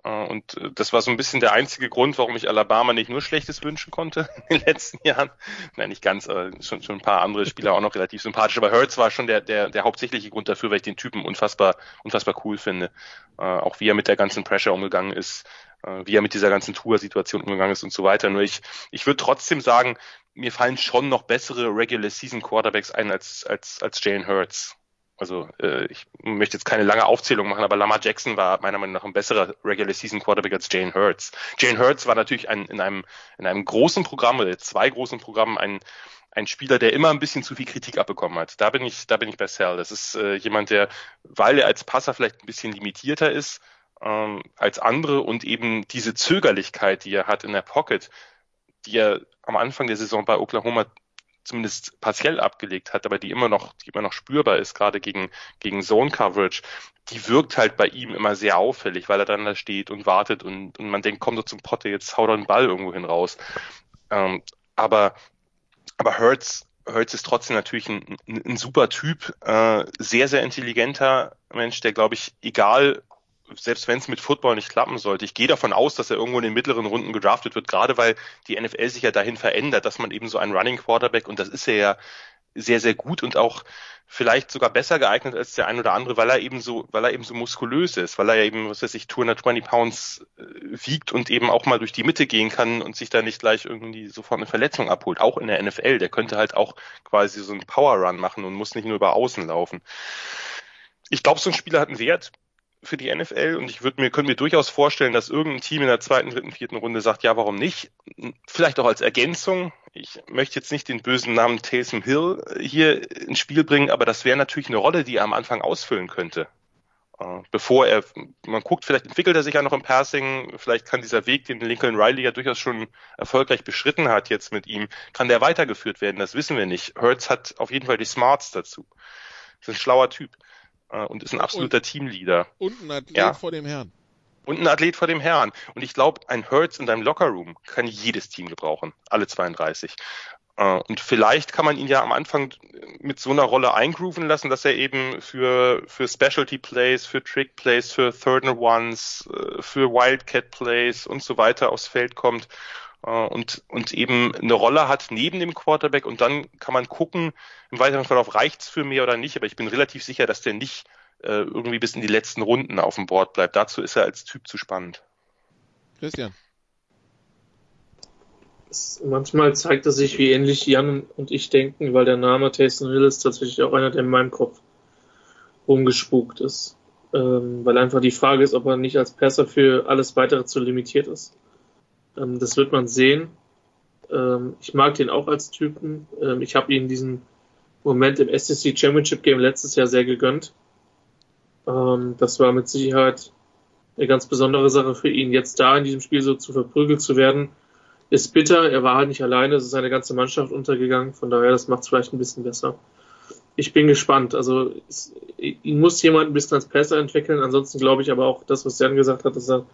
Äh, und äh, das war so ein bisschen der einzige Grund, warum ich Alabama nicht nur Schlechtes wünschen konnte in den letzten Jahren. Nein, nicht ganz, aber schon, schon ein paar andere Spieler auch noch relativ sympathisch. Aber Hurts war schon der, der, der hauptsächliche Grund dafür, weil ich den Typen unfassbar, unfassbar cool finde. Äh, auch wie er mit der ganzen Pressure umgegangen ist, äh, wie er mit dieser ganzen Tour-Situation umgegangen ist und so weiter. Nur ich, ich würde trotzdem sagen, mir fallen schon noch bessere Regular Season Quarterbacks ein als, als, als Jalen Hurts. Also äh, ich möchte jetzt keine lange Aufzählung machen, aber Lamar Jackson war meiner Meinung nach ein besserer Regular Season Quarterback als Jane Hurts. Jane Hurts war natürlich ein, in einem in einem großen Programm oder zwei großen Programmen ein ein Spieler, der immer ein bisschen zu viel Kritik abbekommen hat. Da bin ich da bin ich bei Sal. Das ist äh, jemand, der, weil er als Passer vielleicht ein bisschen limitierter ist ähm, als andere und eben diese Zögerlichkeit, die er hat in der Pocket, die er am Anfang der Saison bei Oklahoma zumindest partiell abgelegt hat, aber die immer noch, die immer noch spürbar ist, gerade gegen, gegen Zone Coverage, die wirkt halt bei ihm immer sehr auffällig, weil er dann da steht und wartet und, und man denkt, komm doch zum Potte, jetzt hau doch einen Ball irgendwo hin raus. Ähm, aber, aber Hurts, Hurts ist trotzdem natürlich ein, ein, ein super Typ, äh, sehr, sehr intelligenter Mensch, der, glaube ich, egal selbst wenn es mit Football nicht klappen sollte, ich gehe davon aus, dass er irgendwo in den mittleren Runden gedraftet wird, gerade weil die NFL sich ja dahin verändert, dass man eben so einen Running Quarterback, und das ist er ja sehr, sehr gut und auch vielleicht sogar besser geeignet als der ein oder andere, weil er eben so, weil er eben so muskulös ist, weil er eben, was weiß ich, 220 Pounds äh, wiegt und eben auch mal durch die Mitte gehen kann und sich da nicht gleich irgendwie sofort eine Verletzung abholt. Auch in der NFL, der könnte halt auch quasi so einen Power Run machen und muss nicht nur über Außen laufen. Ich glaube, so ein Spieler hat einen Wert für die NFL und ich würde mir, könnte mir durchaus vorstellen, dass irgendein Team in der zweiten, dritten, vierten Runde sagt, ja, warum nicht? Vielleicht auch als Ergänzung. Ich möchte jetzt nicht den bösen Namen Taysom Hill hier ins Spiel bringen, aber das wäre natürlich eine Rolle, die er am Anfang ausfüllen könnte. Äh, bevor er, man guckt, vielleicht entwickelt er sich ja noch im Passing, vielleicht kann dieser Weg, den Lincoln Riley ja durchaus schon erfolgreich beschritten hat jetzt mit ihm, kann der weitergeführt werden, das wissen wir nicht. Hertz hat auf jeden Fall die Smarts dazu. Das ist ein schlauer Typ äh, und ist ein absoluter und, Teamleader. Und ein Athlet ja. vor dem Herrn. Und ein Athlet vor dem Herrn. Und ich glaube, ein Hurts in deinem Lockerroom kann jedes Team gebrauchen. Alle 32. Äh, und vielleicht kann man ihn ja am Anfang mit so einer Rolle eingrooven lassen, dass er eben für, für Specialty Plays, für Trick Plays, für Third and Ones, äh, für Wildcat Plays und so weiter aufs Feld kommt äh, und, und eben eine Rolle hat neben dem Quarterback und dann kann man gucken, im weiteren Verlauf reicht's für mehr oder nicht, aber ich bin relativ sicher, dass der nicht äh, irgendwie bis in die letzten Runden auf dem Board bleibt. Dazu ist er als Typ zu spannend. Christian. Es, manchmal zeigt es sich, wie ähnlich Jan und ich denken, weil der Name Taysom Hill ist tatsächlich auch einer, der in meinem Kopf rumgespukt ist. Ähm, weil einfach die Frage ist, ob er nicht als Passer für alles weitere zu limitiert ist. Ähm, das wird man sehen. Ähm, ich mag den auch als Typen. Ähm, ich habe ihn diesen Moment im SEC Championship Game letztes Jahr sehr gegönnt. Ähm, das war mit Sicherheit eine ganz besondere Sache für ihn. Jetzt da in diesem Spiel so zu verprügelt zu werden, ist bitter. Er war halt nicht alleine, es ist seine ganze Mannschaft untergegangen. Von daher, das macht es vielleicht ein bisschen besser. Ich bin gespannt. Also es, ihn muss jemand ein bisschen als Passer entwickeln. Ansonsten glaube ich aber auch das, was Jan gesagt hat, dass er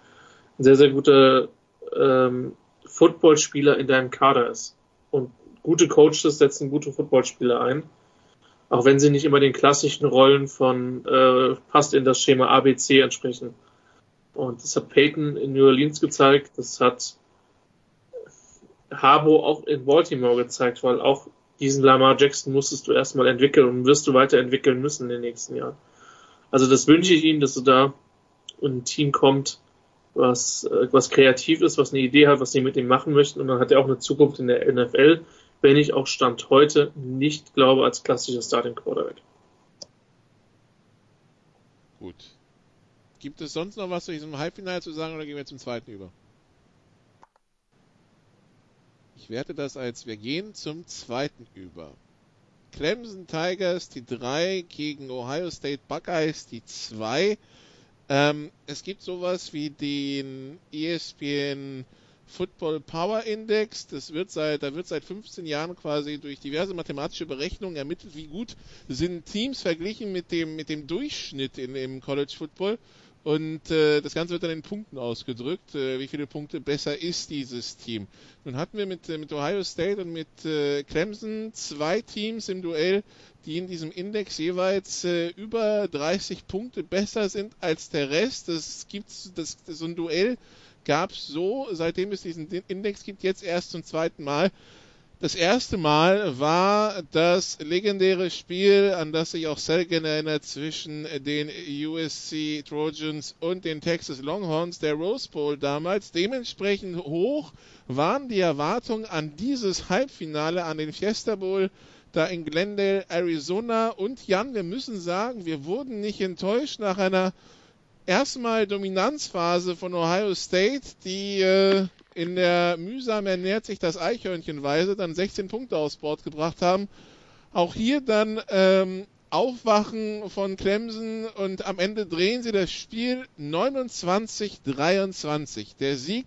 ein sehr, sehr guter ähm, Footballspieler in deinem Kader ist. Und gute Coaches setzen gute Footballspieler ein. Auch wenn sie nicht immer den klassischen Rollen von äh, passt in das Schema ABC entsprechen. Und das hat Peyton in New Orleans gezeigt, das hat Harbo auch in Baltimore gezeigt, weil auch diesen Lamar Jackson musstest du erstmal entwickeln und wirst du weiterentwickeln müssen in den nächsten Jahren. Also das wünsche ich Ihnen, dass du da ein Team kommt, was, äh, was kreativ ist, was eine Idee hat, was sie mit ihm machen möchten. Und dann hat er auch eine Zukunft in der NFL, wenn ich auch Stand heute nicht glaube als klassischer Starting Quarterback. Gut. Gibt es sonst noch was zu diesem Halbfinale zu sagen oder gehen wir zum zweiten über? Ich werte das als wir gehen zum zweiten über. Clemson Tigers die 3 gegen Ohio State Buckeyes die 2. Ähm, es gibt sowas wie den ESPN Football Power Index. Das wird seit, da wird seit 15 Jahren quasi durch diverse mathematische Berechnungen ermittelt, wie gut sind Teams verglichen mit dem, mit dem Durchschnitt in, im College Football. Und äh, das Ganze wird dann in Punkten ausgedrückt. Äh, wie viele Punkte besser ist dieses Team? Nun hatten wir mit, äh, mit Ohio State und mit äh, Clemson zwei Teams im Duell, die in diesem Index jeweils äh, über 30 Punkte besser sind als der Rest. Das gibt das, so ein Duell gab es so, seitdem es diesen Index gibt, jetzt erst zum zweiten Mal. Das erste Mal war das legendäre Spiel, an das sich auch Selgen erinnert, zwischen den USC Trojans und den Texas Longhorns, der Rose Bowl damals. Dementsprechend hoch waren die Erwartungen an dieses Halbfinale, an den Fiesta Bowl, da in Glendale, Arizona. Und Jan, wir müssen sagen, wir wurden nicht enttäuscht nach einer erstmal Dominanzphase von Ohio State, die äh, in der mühsam ernährt sich das Eichhörnchenweise dann 16 Punkte aufs Board gebracht haben. Auch hier dann ähm, Aufwachen von Clemson und am Ende drehen sie das Spiel 29-23. Der Sieg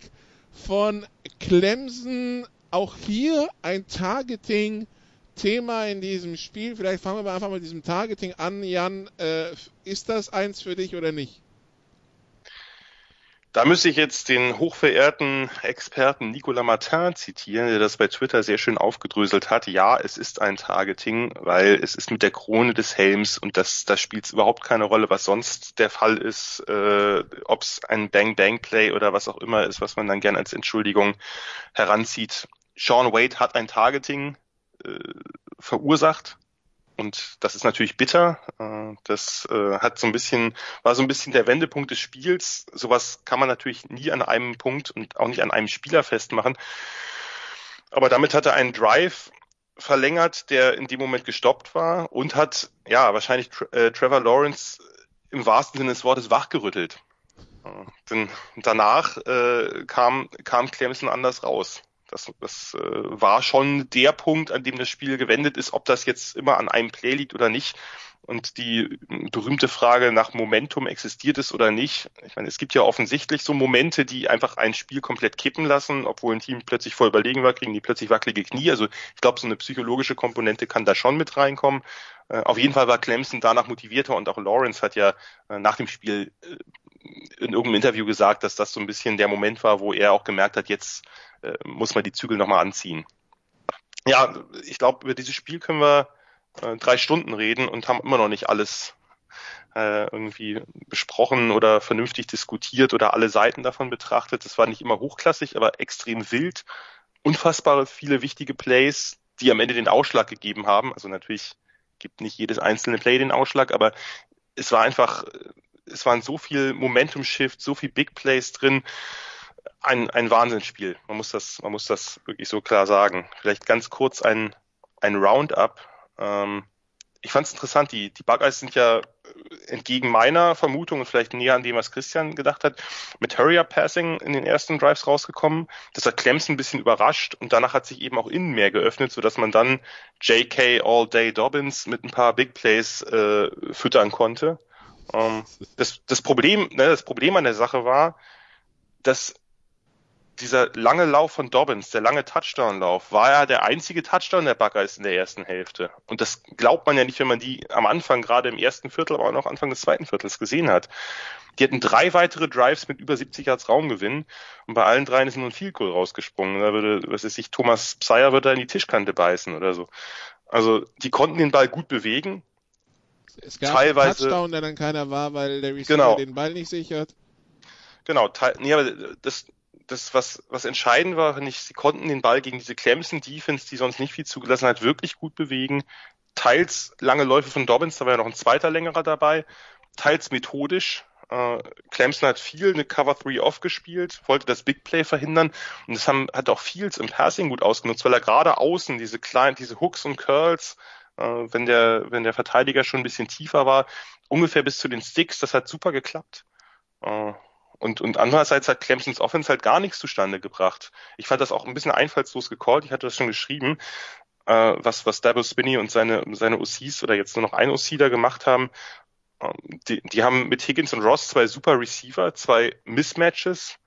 von Clemson, auch hier ein Targeting. Thema in diesem Spiel. Vielleicht fangen wir einfach mit diesem Targeting an. Jan, äh, ist das eins für dich oder nicht? Da müsste ich jetzt den hochverehrten Experten Nicolas Martin zitieren, der das bei Twitter sehr schön aufgedröselt hat. Ja, es ist ein Targeting, weil es ist mit der Krone des Helms und das, da spielt überhaupt keine Rolle, was sonst der Fall ist, äh, ob es ein Bang-Bang-Play oder was auch immer ist, was man dann gern als Entschuldigung heranzieht. Sean Wade hat ein Targeting äh, verursacht und das ist natürlich bitter. Äh, das äh, hat so ein bisschen, war so ein bisschen der Wendepunkt des Spiels. Sowas kann man natürlich nie an einem Punkt und auch nicht an einem Spieler festmachen. Aber damit hat er einen Drive verlängert, der in dem Moment gestoppt war und hat, ja, wahrscheinlich äh, Trevor Lawrence im wahrsten Sinne des Wortes wachgerüttelt. Denn danach kam, kam Clemson anders raus. Das, das äh, war schon der Punkt, an dem das Spiel gewendet ist, ob das jetzt immer an einem Play liegt oder nicht. Und die berühmte Frage nach Momentum, existiert es oder nicht? Ich meine, es gibt ja offensichtlich so Momente, die einfach ein Spiel komplett kippen lassen, obwohl ein Team plötzlich voll überlegen war, kriegen die plötzlich wackelige Knie. Also ich glaube, so eine psychologische Komponente kann da schon mit reinkommen. Äh, auf jeden Fall war Clemson danach motivierter und auch Lawrence hat ja äh, nach dem Spiel äh, in irgendeinem Interview gesagt, dass das so ein bisschen der Moment war, wo er auch gemerkt hat, jetzt muss man die Zügel nochmal anziehen. Ja, ich glaube, über dieses Spiel können wir äh, drei Stunden reden und haben immer noch nicht alles äh, irgendwie besprochen oder vernünftig diskutiert oder alle Seiten davon betrachtet. Das war nicht immer hochklassig, aber extrem wild. Unfassbare viele wichtige Plays, die am Ende den Ausschlag gegeben haben. Also natürlich gibt nicht jedes einzelne Play den Ausschlag, aber es war einfach, es waren so viel Momentum-Shift, so viel Big Plays drin ein, ein Wahnsinnsspiel. Man muss das, man muss das wirklich so klar sagen. Vielleicht ganz kurz ein, ein Roundup. Ähm, ich fand es interessant, die, die Buckeyes sind ja äh, entgegen meiner Vermutung und vielleicht näher an dem, was Christian gedacht hat, mit Hurry-Up-Passing in den ersten Drives rausgekommen. Das hat Clemson ein bisschen überrascht und danach hat sich eben auch innen mehr geöffnet, sodass man dann JK All-Day Dobbins mit ein paar Big Plays äh, füttern konnte. Ähm, das, das, Problem, ne, das Problem an der Sache war, dass dieser lange Lauf von Dobbins, der lange Touchdown-Lauf, war ja der einzige Touchdown der Buckeyes in der ersten Hälfte. Und das glaubt man ja nicht, wenn man die am Anfang, gerade im ersten Viertel, aber auch noch Anfang des zweiten Viertels gesehen hat. Die hatten drei weitere Drives mit über 70 Yards Raumgewinn und bei allen dreien ist nur ein Field Goal rausgesprungen. Da würde, was ist sich, Thomas Pseier würde da in die Tischkante beißen oder so. Also, die konnten den Ball gut bewegen. Es gab teilweise, einen Touchdown, der dann keiner war, weil der Receiver genau. den Ball nicht sichert. Genau, nee, aber das, das, was, was entscheidend war, nicht, sie konnten den Ball gegen diese Clemson Defense, die sonst nicht viel zugelassen hat, wirklich gut bewegen. Teils lange Läufe von Dobbins, da war ja noch ein zweiter längerer dabei. Teils methodisch. Äh, Clemson hat viel eine Cover 3 off gespielt, wollte das Big Play verhindern und das haben, hat auch Fields im Passing gut ausgenutzt, weil er gerade außen diese kleinen, diese Hooks und Curls, äh, wenn der, wenn der Verteidiger schon ein bisschen tiefer war, ungefähr bis zu den Sticks, das hat super geklappt. Äh, und, und andererseits hat Clemsons Offense halt gar nichts zustande gebracht. Ich fand das auch ein bisschen einfallslos gecallt. Ich hatte das schon geschrieben, äh, was, was Dabo Spinney und seine, seine OCs oder jetzt nur noch ein OC da gemacht haben. Ähm, die, die haben mit Higgins und Ross zwei super Receiver, zwei Mismatches.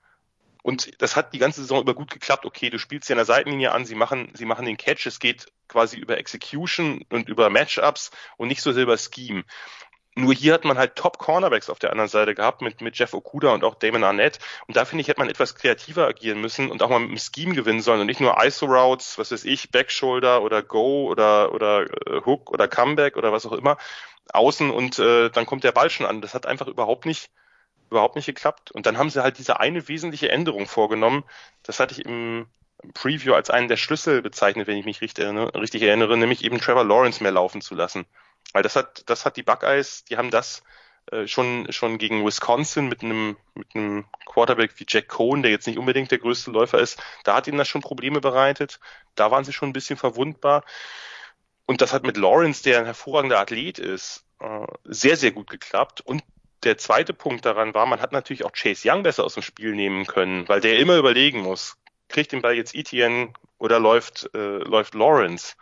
Und das hat die ganze Saison über gut geklappt. Okay, du spielst sie an der Seitenlinie an, sie machen, sie machen den Catch. Es geht quasi über Execution und über Matchups und nicht so sehr über Scheme Nur hier hat man halt Top-Cornerbacks auf der anderen Seite gehabt mit, mit Jeff Okuda und auch Damon Arnett. Und da finde ich, hätte man etwas kreativer agieren müssen und auch mal mit dem Scheme gewinnen sollen und nicht nur ISO-Routes, was weiß ich, Backshoulder oder Go oder, oder äh, Hook oder Comeback oder was auch immer, außen und äh, dann kommt der Ball schon an. Das hat einfach überhaupt nicht, überhaupt nicht geklappt. Und dann haben sie halt diese eine wesentliche Änderung vorgenommen. Das hatte ich im Preview als einen der Schlüssel bezeichnet, wenn ich mich richtig erinnere, richtig erinnere nämlich eben Trevor Lawrence mehr laufen zu lassen. Weil das hat, das hat die Buckeyes, die haben das äh, schon, schon gegen Wisconsin mit einem, mit einem Quarterback wie Jack Cohn, der jetzt nicht unbedingt der größte Läufer ist, da hat ihnen das schon Probleme bereitet. Da waren sie schon ein bisschen verwundbar. Und das hat mit Lawrence, der ein hervorragender Athlet ist, äh, sehr, sehr gut geklappt. Und der zweite Punkt daran war, man hat natürlich auch Chase Young besser aus dem Spiel nehmen können, weil der immer überlegen muss, kriegt den Ball jetzt Etienne oder läuft, äh, läuft Lawrence.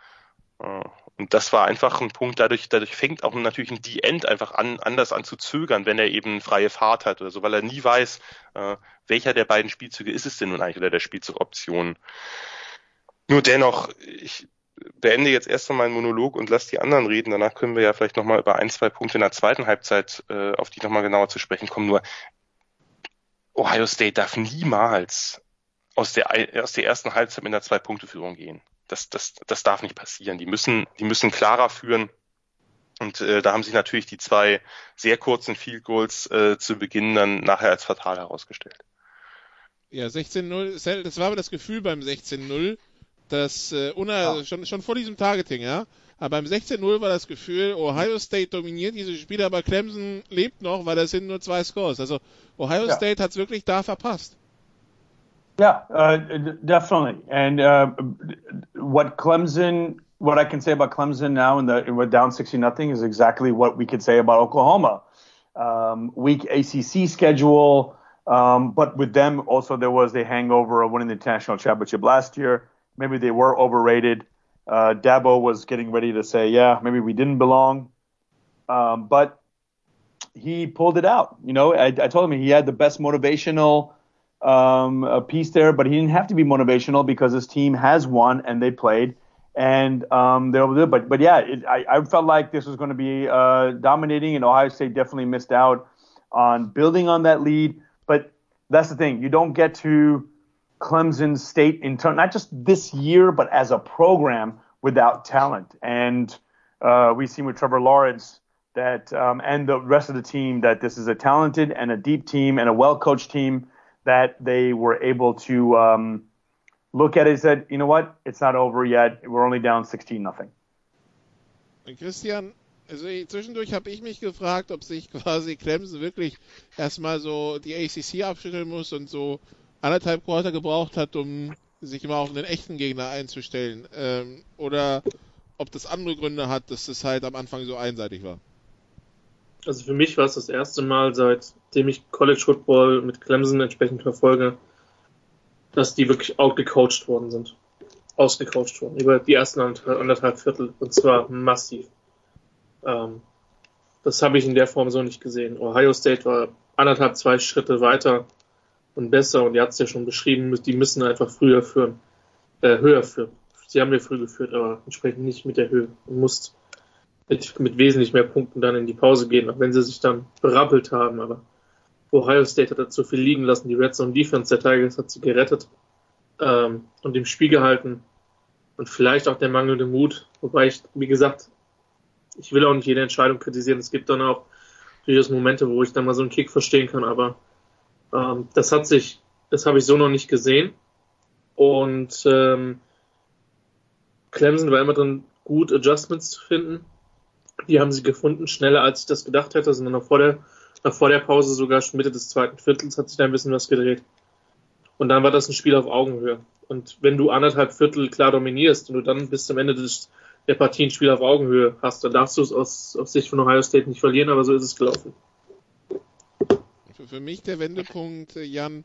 Äh, und das war einfach ein Punkt, dadurch, dadurch fängt auch natürlich ein D-End einfach an, anders an zu zögern, wenn er eben freie Fahrt hat oder so, weil er nie weiß, äh, welcher der beiden Spielzüge ist es denn nun eigentlich oder der Spielzugoption. Nur dennoch, ich beende jetzt erst einmal meinen Monolog und lasse die anderen reden. Danach können wir ja vielleicht nochmal über ein, zwei Punkte in der zweiten Halbzeit, äh, auf die nochmal genauer zu sprechen kommen. Nur Ohio State darf niemals aus der, aus der ersten Halbzeit mit einer Zwei-Punkte-Führung gehen das, das, das darf nicht passieren. Die müssen, die müssen klarer führen. Und äh, da haben sich natürlich die zwei sehr kurzen Field Goals äh, zu Beginn dann nachher als fatal herausgestellt. Ja, 16-0, das war aber das Gefühl beim 16-0, dass äh, Una, ja. schon, schon vor diesem Targeting, ja, aber beim 16-0 war das Gefühl, Ohio State dominiert diese Spiele, aber Clemson lebt noch, weil das sind nur zwei Scores. Also Ohio ja. State hat es wirklich da verpasst. Yeah, uh, definitely. And uh, what Clemson, what I can say about Clemson now, in the down sixty nothing, is exactly what we could say about Oklahoma. Um, weak ACC schedule, um, but with them also there was the hangover of winning the national championship last year. Maybe they were overrated. Uh, Dabo was getting ready to say, yeah, maybe we didn't belong, um, but he pulled it out. You know, I, I told him he had the best motivational um, a piece there, but he didn't have to be motivational because his team has won and they played, and um, they'll do. But but yeah, it, I, I felt like this was going to be uh, dominating, and Ohio State definitely missed out on building on that lead. But that's the thing, you don't get to Clemson State in turn, not just this year, but as a program without talent. And uh, we've seen with Trevor Lawrence that um, and the rest of the team that this is a talented and a deep team and a well coached team that they were able to um, look at it and said, you know what, it's not over yet. We're only down 16 nothing. Christian, also zwischendurch habe ich mich gefragt, ob sich quasi Clemson wirklich erstmal so die ACC abschütteln muss und so anderthalb Quarter gebraucht hat, um sich immer auf einen echten Gegner einzustellen. Ähm, oder ob das andere Gründe hat, dass es halt am Anfang so einseitig war. Also für mich war es das erste Mal, seitdem ich College Football mit Clemson entsprechend verfolge, dass die wirklich outgecoacht worden sind. Ausgecoacht worden. Über die ersten anderthalb Viertel. Und zwar massiv. Ähm, das habe ich in der Form so nicht gesehen. Ohio State war anderthalb, zwei Schritte weiter und besser. Und ihr habt es ja schon beschrieben, die müssen einfach früher führen. Äh, höher führen. Sie haben ja früh geführt, aber entsprechend nicht mit der Höhe. Du musst mit, mit wesentlich mehr Punkten dann in die Pause gehen, auch wenn sie sich dann berappelt haben. Aber Ohio State hat dazu viel liegen lassen. Die Red Zone Defense der Tigers hat sie gerettet ähm, und im Spiel gehalten. Und vielleicht auch der mangelnde Mut. Wobei ich, wie gesagt, ich will auch nicht jede Entscheidung kritisieren. Es gibt dann auch durchaus Momente, wo ich dann mal so einen Kick verstehen kann. Aber ähm, das hat sich, das habe ich so noch nicht gesehen. Und ähm, Clemson war immer drin, gut Adjustments zu finden. Die haben sie gefunden, schneller als ich das gedacht hätte, sondern noch vor der, noch vor der Pause, sogar schon Mitte des zweiten Viertels, hat sich da ein bisschen was gedreht. Und dann war das ein Spiel auf Augenhöhe. Und wenn du anderthalb Viertel klar dominierst und du dann bis zum Ende des, der Partie ein Spiel auf Augenhöhe hast, dann darfst du es aus, aus Sicht von Ohio State nicht verlieren, aber so ist es gelaufen. Für, für mich der Wendepunkt, Jan,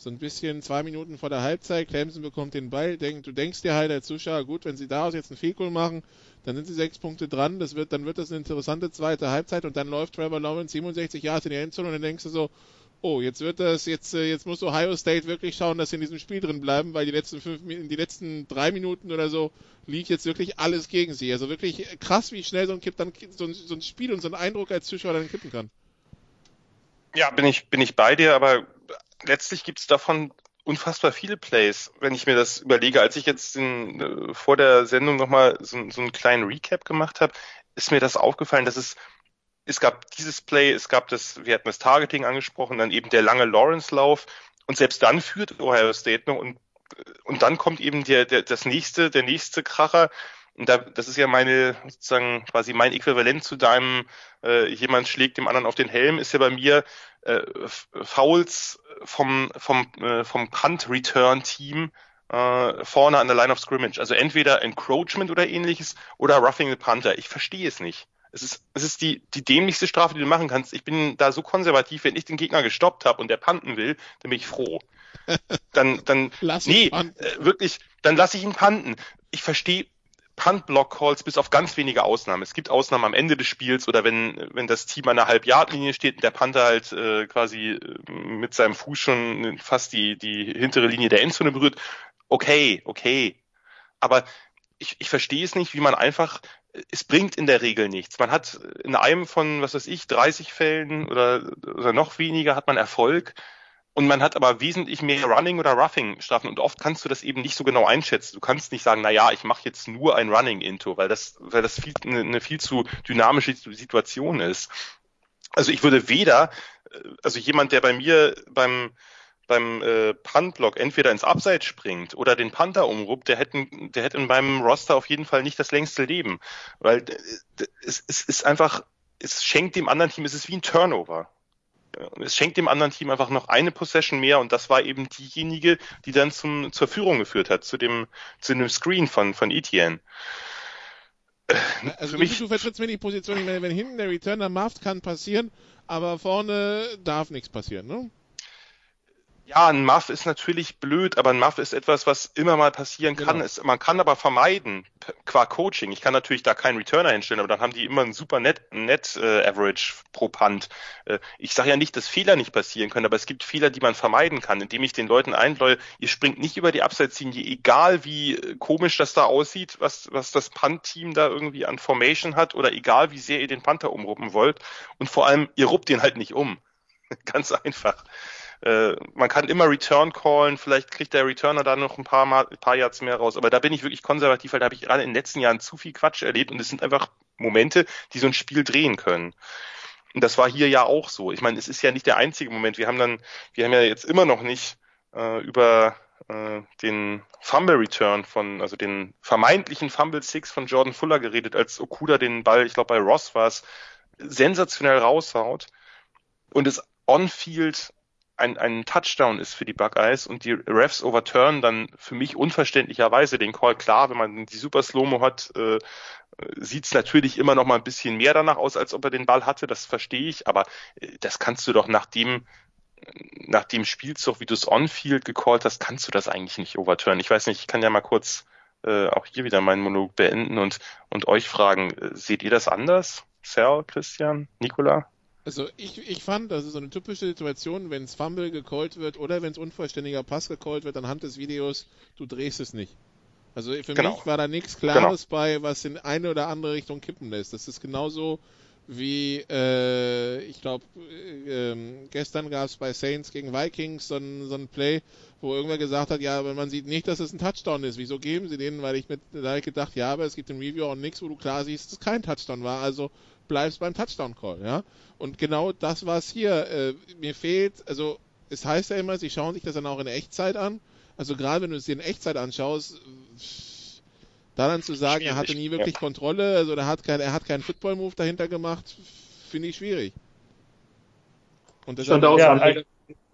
so ein bisschen zwei Minuten vor der Halbzeit, Clemson bekommt den Ball, denk, du denkst dir halt als Zuschauer, gut, wenn sie daraus jetzt einen Fehlkohl machen, dann sind sie sechs Punkte dran, das wird, dann wird das eine interessante zweite Halbzeit und dann läuft Trevor Lawrence 67 Yards in die Endzone und dann denkst du so, oh, jetzt wird das, jetzt, äh, jetzt muss Ohio State wirklich schauen, dass sie in diesem Spiel drin bleiben, weil die letzten fünf, die letzten drei Minuten oder so liegt jetzt wirklich alles gegen sie. Also wirklich krass, wie schnell so ein Kipp dann, so ein, so ein Spiel und so ein Eindruck als Zuschauer dann kippen kann. Ja, bin ich, bin ich bei dir, aber letztlich gibt's davon unfassbar viele Plays, wenn ich mir das überlege. Als ich jetzt in, äh, vor der Sendung nochmal so, so einen kleinen Recap gemacht habe, ist mir das aufgefallen, dass es es gab dieses Play, es gab das, wir hatten das Targeting angesprochen, dann eben der lange Lawrence-Lauf und selbst dann führt Ohio State noch und, und dann kommt eben der, der, das nächste, der nächste Kracher. Und da, das ist ja meine, sozusagen quasi mein Äquivalent zu deinem, äh, jemand schlägt dem anderen auf den Helm, ist ja bei mir äh, Fouls vom, vom, äh, vom Punt-Return-Team äh, vorne an der Line of Scrimmage. Also entweder Encroachment oder ähnliches oder Roughing the Punter. Ich verstehe es nicht. Es ist, es ist die, die dämlichste Strafe, die du machen kannst. Ich bin da so konservativ, wenn ich den Gegner gestoppt habe und der panten will, dann bin ich froh. Dann, dann, Lass nee, äh, wirklich, dann lasse ich ihn panten. Ich verstehe Punt-Block-Calls bis auf ganz wenige Ausnahmen. Es gibt Ausnahmen am Ende des Spiels oder wenn, wenn das Team an der Halbjahrlinie steht und der Panther halt äh, quasi äh, mit seinem Fuß schon fast die, die hintere Linie der Endzone berührt. Okay, okay. Aber ich, ich verstehe es nicht, wie man einfach es bringt in der Regel nichts. Man hat in einem von, was weiß ich, 30 Fällen oder, oder noch weniger hat man Erfolg. Und man hat aber wesentlich mehr Running oder Roughing Strafen und oft kannst du das eben nicht so genau einschätzen. Du kannst nicht sagen, na ja, ich mache jetzt nur ein Running Into, weil das, weil das viel, eine, eine viel zu dynamische Situation ist. Also ich würde weder, also jemand, der bei mir beim beim äh, Puntblock entweder ins Abseits springt oder den Panther umruppt, der hätte, der hätte in meinem Roster auf jeden Fall nicht das längste Leben. Weil äh, es, es ist einfach, es schenkt dem anderen Team, es ist wie ein Turnover. Es schenkt dem anderen Team einfach noch eine Possession mehr und das war eben diejenige, die dann zum, zur Führung geführt hat, zu dem, zu dem Screen von, von Etienne. Also Für mich, du vertrittst mir die Position, ich meine, wenn hinten der Returner macht, kann passieren, aber vorne darf nichts passieren, ne? Ja, ein Muff ist natürlich blöd, aber ein Muff ist etwas, was immer mal passieren kann. Genau. Es, man kann aber vermeiden, qua Coaching. Ich kann natürlich da keinen Returner hinstellen, aber dann haben die immer ein super Net, Net äh, Average pro Punt. Äh, ich sage ja nicht, dass Fehler nicht passieren können, aber es gibt Fehler, die man vermeiden kann, indem ich den Leuten einbläue, ihr springt nicht über die Abseitslinie, egal wie äh, komisch das da aussieht, was, was das Punt-Team da irgendwie an Formation hat oder egal wie sehr ihr den Panther umruppen wollt. Und vor allem, ihr ruppt den halt nicht um. Ganz einfach. Äh, man kann immer Return callen, vielleicht kriegt der Returner da noch ein paar, Mal, ein paar Yards mehr raus. Aber da bin ich wirklich konservativ, weil da habe ich gerade in den letzten Jahren zu viel Quatsch erlebt und es sind einfach Momente, die so ein Spiel drehen können. Und das war hier ja auch so. Ich meine, es ist ja nicht der einzige Moment. Wir haben dann, wir haben ja jetzt immer noch nicht äh, über äh, den Fumble Return von, also den vermeintlichen Fumble Six von Jordan Fuller geredet, als Okuda den Ball, ich glaube bei Ross war es, sensationell raushaut und es on-field ein, ein Touchdown ist für die Buckeyes und die Refs overturn dann für mich unverständlicherweise den Call. Klar, wenn man die Super Slow-Mo hat, äh, sieht es natürlich immer noch mal ein bisschen mehr danach aus, als ob er den Ball hatte. Das verstehe ich, aber äh, das kannst du doch nach dem nach dem Spielzug, wie du es on-field gecallt hast, kannst du das eigentlich nicht overturn. Ich weiß nicht, ich kann ja mal kurz äh, auch hier wieder meinen Monolog beenden und, und euch fragen, äh, seht ihr das anders? Sal, Christian, Nicola? Also ich, ich fand, das ist so eine typische Situation, wenn es Fumble gecallt wird oder wenn es unvollständiger Pass gecallt wird anhand des Videos, du drehst es nicht. Also für genau. mich war da nichts Klares genau. bei, was in eine oder andere Richtung kippen lässt. Das ist genauso wie, äh, ich glaube, äh, ähm, gestern gab es bei Saints gegen Vikings so ein, so ein Play, wo irgendwer gesagt hat, ja, aber man sieht nicht, dass es ein Touchdown ist. Wieso geben sie den? Weil ich mit da gedacht, ja, aber es gibt im Review auch nichts, wo du klar siehst, dass es kein Touchdown war. Also bleibst beim Touchdown-Call, ja. Und genau das war es hier. Äh, mir fehlt, also es heißt ja immer, sie schauen sich das dann auch in Echtzeit an. Also gerade wenn du es dir in Echtzeit anschaust, da dann zu sagen, schwierig, er hatte nie wirklich ja. Kontrolle, also er hat kein, er hat keinen Football-Move dahinter gemacht, finde ich schwierig. Und das ist auch ja, ein mega,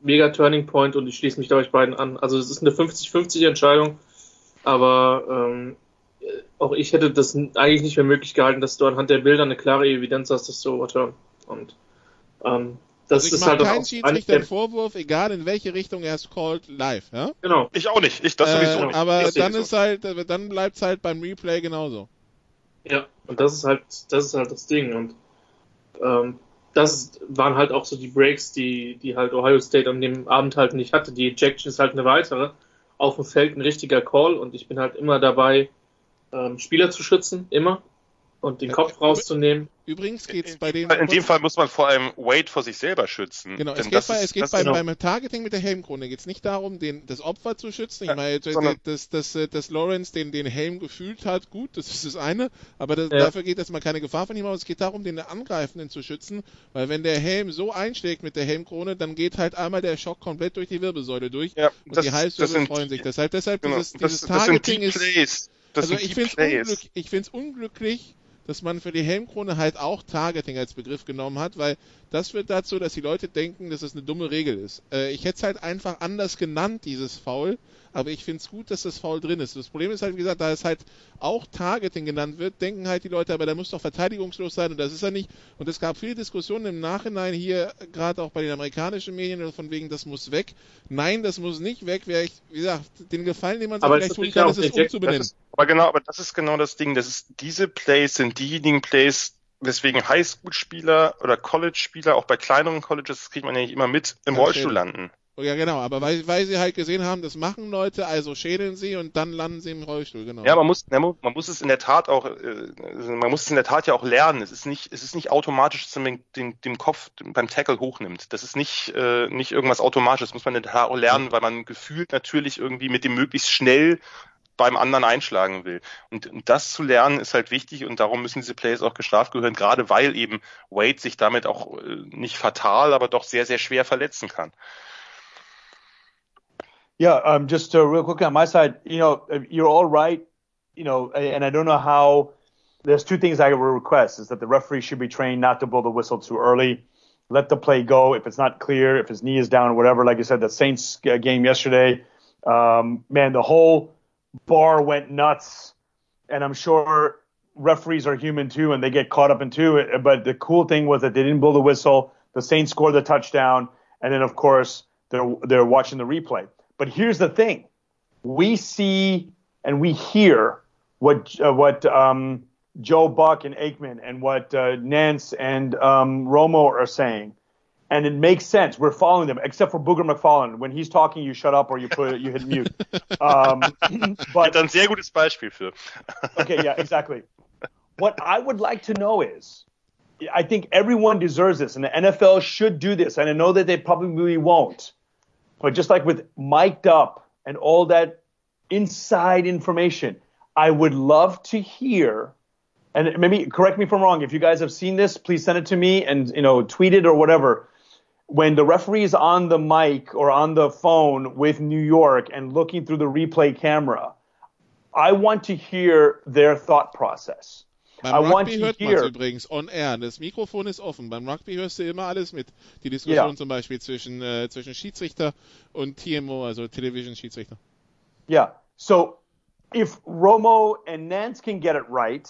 mega, Turning Point und ich schließe mich da euch beiden an. Also es ist eine 50-50 Entscheidung, aber ähm, auch ich hätte das eigentlich nicht mehr möglich gehalten, dass du anhand der Bilder eine klare Evidenz hast, dass du overturn. Und ähm, das also ich ist halt keinen Schiedsrichter einen Vorwurf, egal in welche Richtung er es called, live. Ja? Genau. Ich auch nicht. Ich das sowieso äh, nicht. Aber dann ist halt, dann bleibt es halt beim Replay genauso. Ja, und das ist halt, das ist halt das Ding. Und ähm, das waren halt auch so die Breaks, die, die halt Ohio State an dem Abend halt nicht hatte. Die Ejection ist halt eine weitere. Auf dem Feld ein richtiger Call und ich bin halt immer dabei, ähm, Spieler zu schützen, immer. Und den Kopf rauszunehmen. Übrigens geht es bei dem. In dem Fall muss man vor allem Wade vor sich selber schützen. Genau, es geht, das bei, ist- es geht das beim, ist- beim Targeting mit der Helmkrone geht's nicht darum, den, das Opfer zu schützen. Ich meine, sondern- dass, dass, dass, dass Lawrence den, den Helm gefühlt hat, gut, das ist das eine, aber das, Ja. dafür geht erstmal keine Gefahr von ihm aus. Es geht darum, den Angreifenden zu schützen, weil wenn der Helm so einschlägt mit der Helmkrone, dann geht halt einmal der Schock komplett durch die Wirbelsäule durch Ja, und das- die das Halswirbel sind- freuen sich. Deshalb, deshalb Genau, dieses, das, dieses das sind Targeting die ist. Das also ich finde es unglück, unglücklich, dass man für die Helmkrone halt auch Targeting als Begriff genommen hat, weil das führt dazu, dass die Leute denken, dass es eine dumme Regel ist. Äh, ich hätte es halt einfach anders genannt, dieses Foul, aber ich finde es gut, dass das Foul drin ist. Das Problem ist halt, wie gesagt, da es halt auch Targeting genannt wird, denken halt die Leute, aber der muss doch verteidigungslos sein und das ist er nicht. Und es gab viele Diskussionen im Nachhinein hier, gerade auch bei den amerikanischen Medien, von wegen, das muss weg. Nein, das muss nicht weg. Wäre ich, wie gesagt, den Gefallen, den man sich Aber vielleicht es tun kann, ist es umzubenennen. Ist, aber genau, aber das ist genau das Ding. Das ist, diese Plays sind diejenigen Plays, weswegen Highschool-Spieler oder College-Spieler, auch bei kleineren Colleges, das kriegt man ja nicht immer mit, im Ja, Rollstuhl landen. Ja, genau, aber weil, weil sie halt gesehen haben, das machen Leute, also schädeln sie und dann landen sie im Rollstuhl, genau. Ja, man muss, man muss es in der Tat auch, äh, man muss es in der Tat ja auch lernen. Es ist nicht, es ist nicht automatisch, dass man den, den Kopf beim Tackle hochnimmt. Das ist nicht, äh, nicht irgendwas Automatisches. Das muss man in der Tat auch lernen, weil man gefühlt natürlich irgendwie mit dem möglichst schnell beim anderen einschlagen will. Und, und das zu lernen ist halt wichtig und darum müssen diese Plays auch gestraft gehören, gerade weil eben Wade sich damit auch äh, nicht fatal, aber doch sehr, sehr schwer verletzen kann. Yeah, um, just uh, real quick on my side, you know, uh, you're all right, you know, and I don't know how. There's two things I would request: is that the referee should be trained not to blow the whistle too early, let the play go if it's not clear, if his knee is down, or whatever. Like I said, the Saints uh, game yesterday, um, man, the whole bar went nuts, and I'm sure referees are human too, and they get caught up into it. But the cool thing was that they didn't blow the whistle. The Saints scored the touchdown, and then of course they're they're watching the replay. But here's the thing: we see and we hear what uh, what um, Joe Buck and Aikman and what uh, Nance and um, Romo are saying, and it makes sense. We're following them, except for Booger McFarland. When he's talking, you shut up or you put you hit mute. Um, Hat but ein sehr gutes Beispiel für. okay, yeah, exactly. What I would like to know is, I think everyone deserves this, and the NFL should do this. And I know that they probably won't, but just like with mic'd up and all that inside information, I would love to hear. And maybe correct me if I'm wrong. If you guys have seen this, please send it to me and you know tweet it or whatever. When the referee is on the mic or on the phone with New York and looking through the replay camera, I want to hear their thought process. Beim I want Rugby to hört man hear. übrigens on air. Das Mikrofon ist offen. Beim Rugby hörst du immer alles mit. Die Diskussion Ja. zum Beispiel zwischen, äh, zwischen Schiedsrichter und TMO, also Television-Schiedsrichter. Yeah. So if Romo and Nance can get it right,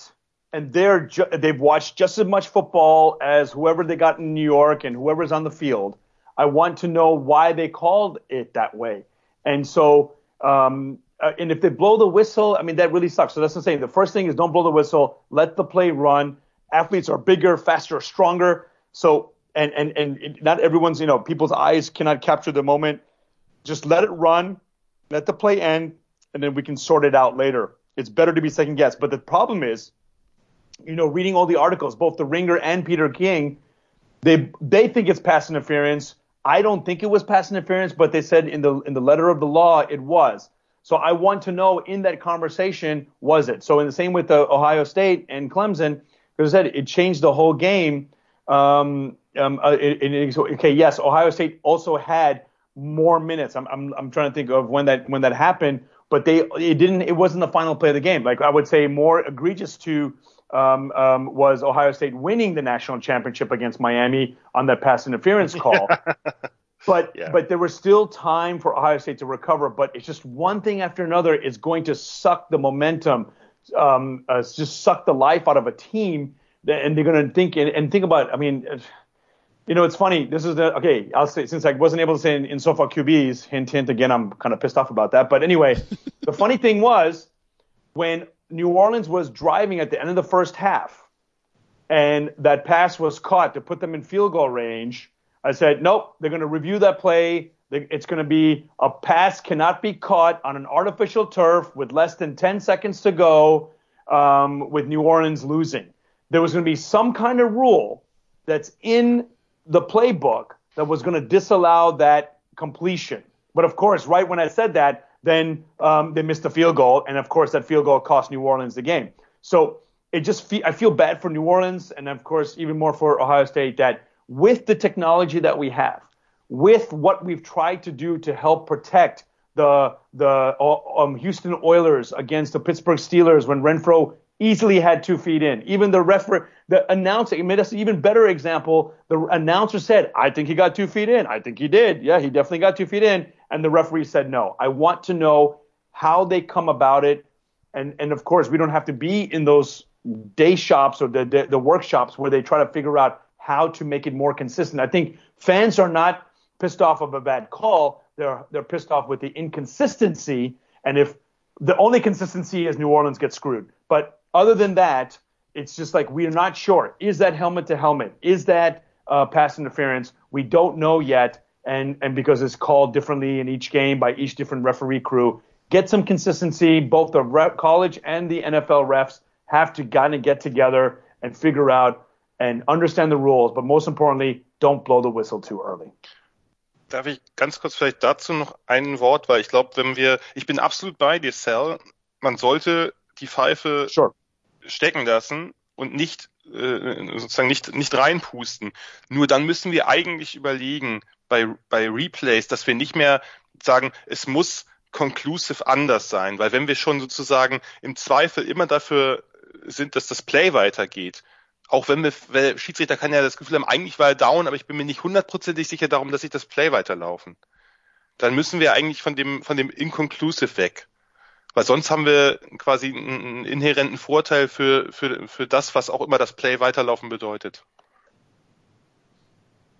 and they're they've watched just as much football as whoever they got in New York and whoever's on the field, I want to know why they called it that way. And so, um, uh, and if they blow the whistle, I mean that really sucks. So that's the saying. The first thing is don't blow the whistle. Let the play run. Athletes are bigger, faster, stronger. So and and and not everyone's you know people's eyes cannot capture the moment. Just let it run let the play end, and then we can sort it out later. It's better to be second guessed. But the problem is, you know, reading all the articles, both the Ringer and Peter King, they they think it's pass interference. I don't think it was pass interference, but they said in the in the letter of the law it was. So I want to know in that conversation was it? So in the same with the Ohio State and Clemson, because I said it changed the whole game. Um, um, uh, it, it, okay, yes, Ohio State also had more minutes. I'm, I'm, I'm trying to think of when that when that happened, but they it didn't. It wasn't the final play of the game. Like I would say, more egregious to um, um, was Ohio State winning the national championship against Miami on that pass interference call. But Yeah. but there was still time for Ohio State to recover. But it's just one thing after another is going to suck the momentum, um, uh, just suck the life out of a team. that- And they're going to think and, and think about. I mean, you know, it's funny. This is the okay. I'll say since I wasn't able to say in, in so far QBs. Hint, hint. Again, I'm kind of pissed off about that. But anyway, the funny thing was when New Orleans was driving at the end of the first half, and that pass was caught to put them in field goal range, I said, nope, they're going to review that play. It's going to be a pass cannot be caught on an artificial turf with less than 10 seconds to go um, with New Orleans losing. There was going to be some kind of rule that's in the playbook that was going to disallow that completion. But of course, right when I said that, then um, they missed the field goal, and of course that field goal cost New Orleans the game. So it just fe- I feel bad for New Orleans, and of course even more for Ohio State that with the technology that we have, with what we've tried to do to help protect the the uh, um, Houston Oilers against the Pittsburgh Steelers when Renfro easily had two feet in. Even the referee, the announcer, made us an even better example. The announcer said, "I think he got two feet in. I think he did. Yeah, he definitely got two feet in." And the referee said, "No. I want to know how they come about it." And and of course, we don't have to be in those day shops or the, the, the workshops where they try to figure out how to make it more consistent. I think fans are not pissed off of a bad call. They're they're pissed off with the inconsistency. And if the only consistency is New Orleans gets screwed. But other than that, it's just like we're not sure. Is that helmet to helmet? Is that uh, pass interference? We don't know yet. And and because it's called differently in each game by each different referee crew, get some consistency. Both the college and the NFL refs have to kind of get together and figure out and understand the rules. But most importantly, don't blow the whistle too early. Darf ich ganz kurz vielleicht dazu noch ein Wort, weil ich glaube, wenn wir, ich bin absolut bei dir, Sal, man sollte die Pfeife sure. stecken lassen und nicht äh, sozusagen nicht nicht reinpusten. Nur dann müssen wir eigentlich überlegen bei bei Replays, dass wir nicht mehr sagen, es muss conclusive anders sein, weil wenn wir schon sozusagen im Zweifel immer dafür sind, dass das Play weitergeht, auch wenn wir, weil Schiedsrichter kann ja das Gefühl haben, eigentlich war er down, aber ich bin mir nicht hundertprozentig sicher darum, dass ich das Play weiterlaufen. Dann müssen wir eigentlich von dem, von dem Inconclusive weg. Weil sonst haben wir quasi einen inhärenten Vorteil für, für, für das, was auch immer das Play weiterlaufen bedeutet.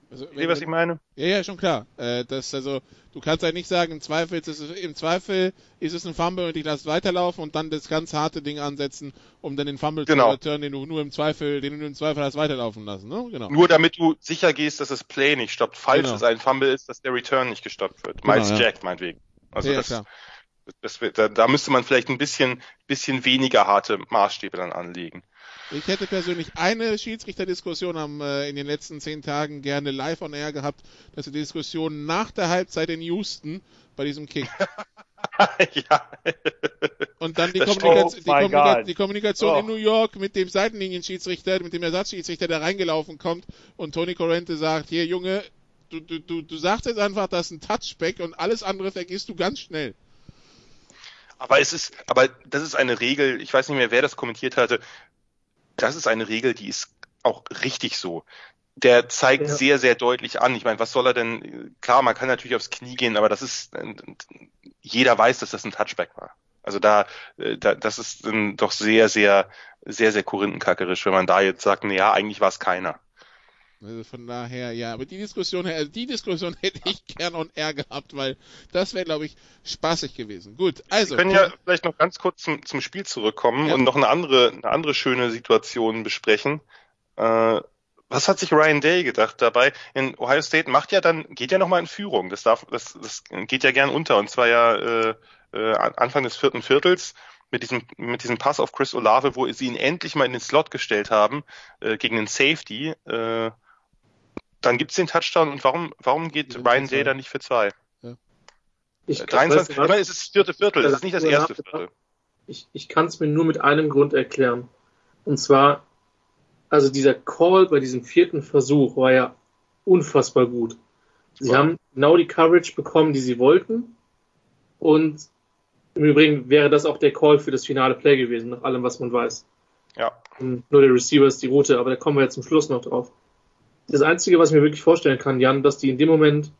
Also, Wie, was ich meine? Ja, ja, schon klar. Äh, das, also, du kannst halt nicht sagen, im Zweifel, ist es, im Zweifel ist es ein Fumble und ich lasse weiterlaufen und dann das ganz harte Ding ansetzen, um dann den Fumble genau. zu returnen, den du nur im Zweifel, den du im Zweifel hast weiterlaufen lassen, ne? Genau. Nur damit du sicher gehst, dass das Play nicht stoppt, falls Genau. es ein Fumble ist, dass der Return nicht gestoppt wird. Genau, Miles ja. Jack meinetwegen. Also Ja, ja, das, klar. das, das, da, da müsste man vielleicht ein bisschen, bisschen weniger harte Maßstäbe dann anlegen. Ich hätte persönlich eine Schiedsrichterdiskussion am, äh, in den letzten zehn Tagen gerne live on air gehabt. Das ist die Diskussion nach der Halbzeit in Houston bei diesem Kick. ja. Und dann die, Das Kommunika stimmt. die, Oh my Kommunika God. die Kommunikation Oh. in New York mit dem Seitenlinienschiedsrichter, mit dem Ersatzschiedsrichter, der reingelaufen kommt und Tony Corrente sagt, hier Junge, du, du, du, du sagst jetzt einfach, das ist ein Touchback und alles andere vergisst du ganz schnell. Aber es ist, aber das ist eine Regel, ich weiß nicht mehr, wer das kommentiert hatte. Das ist eine Regel, die ist auch richtig so. Der zeigt Ja. sehr, sehr deutlich an. Ich meine, was soll er denn? Klar, man kann natürlich aufs Knie gehen, aber das ist, jeder weiß, dass das ein Touchback war. Also da, äh, da das ist doch sehr, sehr, sehr, sehr korinthenkackerisch, wenn man da jetzt sagt, na ja, eigentlich war es keiner. Also von daher, ja, aber die Diskussion, also die Diskussion hätte ich gern on air gehabt, weil das wäre, glaube ich, spaßig gewesen. Gut, also. Wir können ja vielleicht noch ganz kurz zum, zum Spiel zurückkommen Ja. und noch eine andere, eine andere schöne Situation besprechen. Äh, was hat sich Ryan Day gedacht dabei? In Ohio State macht ja dann, geht ja nochmal in Führung. Das darf, das, das geht ja gern unter. Und zwar ja äh, äh, Anfang des vierten Viertels mit diesem, mit diesem Pass auf Chris Olave, wo sie ihn endlich mal in den Slot gestellt haben, äh, gegen den Safety. Äh, dann gibt's den Touchdown und warum, warum geht Ja, Ryan. Day da nicht für zwei? Ich, Äh, 23, weißt du ich meine, es ist das vierte Viertel, es ist nicht das Ja, erste ja. Viertel. ich, ich kann es mir nur mit einem Grund erklären. Und zwar, also dieser Call bei diesem vierten Versuch war ja unfassbar gut. Sie Ja. haben genau die Coverage bekommen, die sie wollten. Und im Übrigen wäre das auch der Call für das finale Play gewesen, nach allem, was man weiß. Ja. Und nur der Receiver ist die Route, aber da kommen wir jetzt zum Schluss noch drauf. Das Einzige, was ich mir wirklich vorstellen kann, Jan, dass die in dem Moment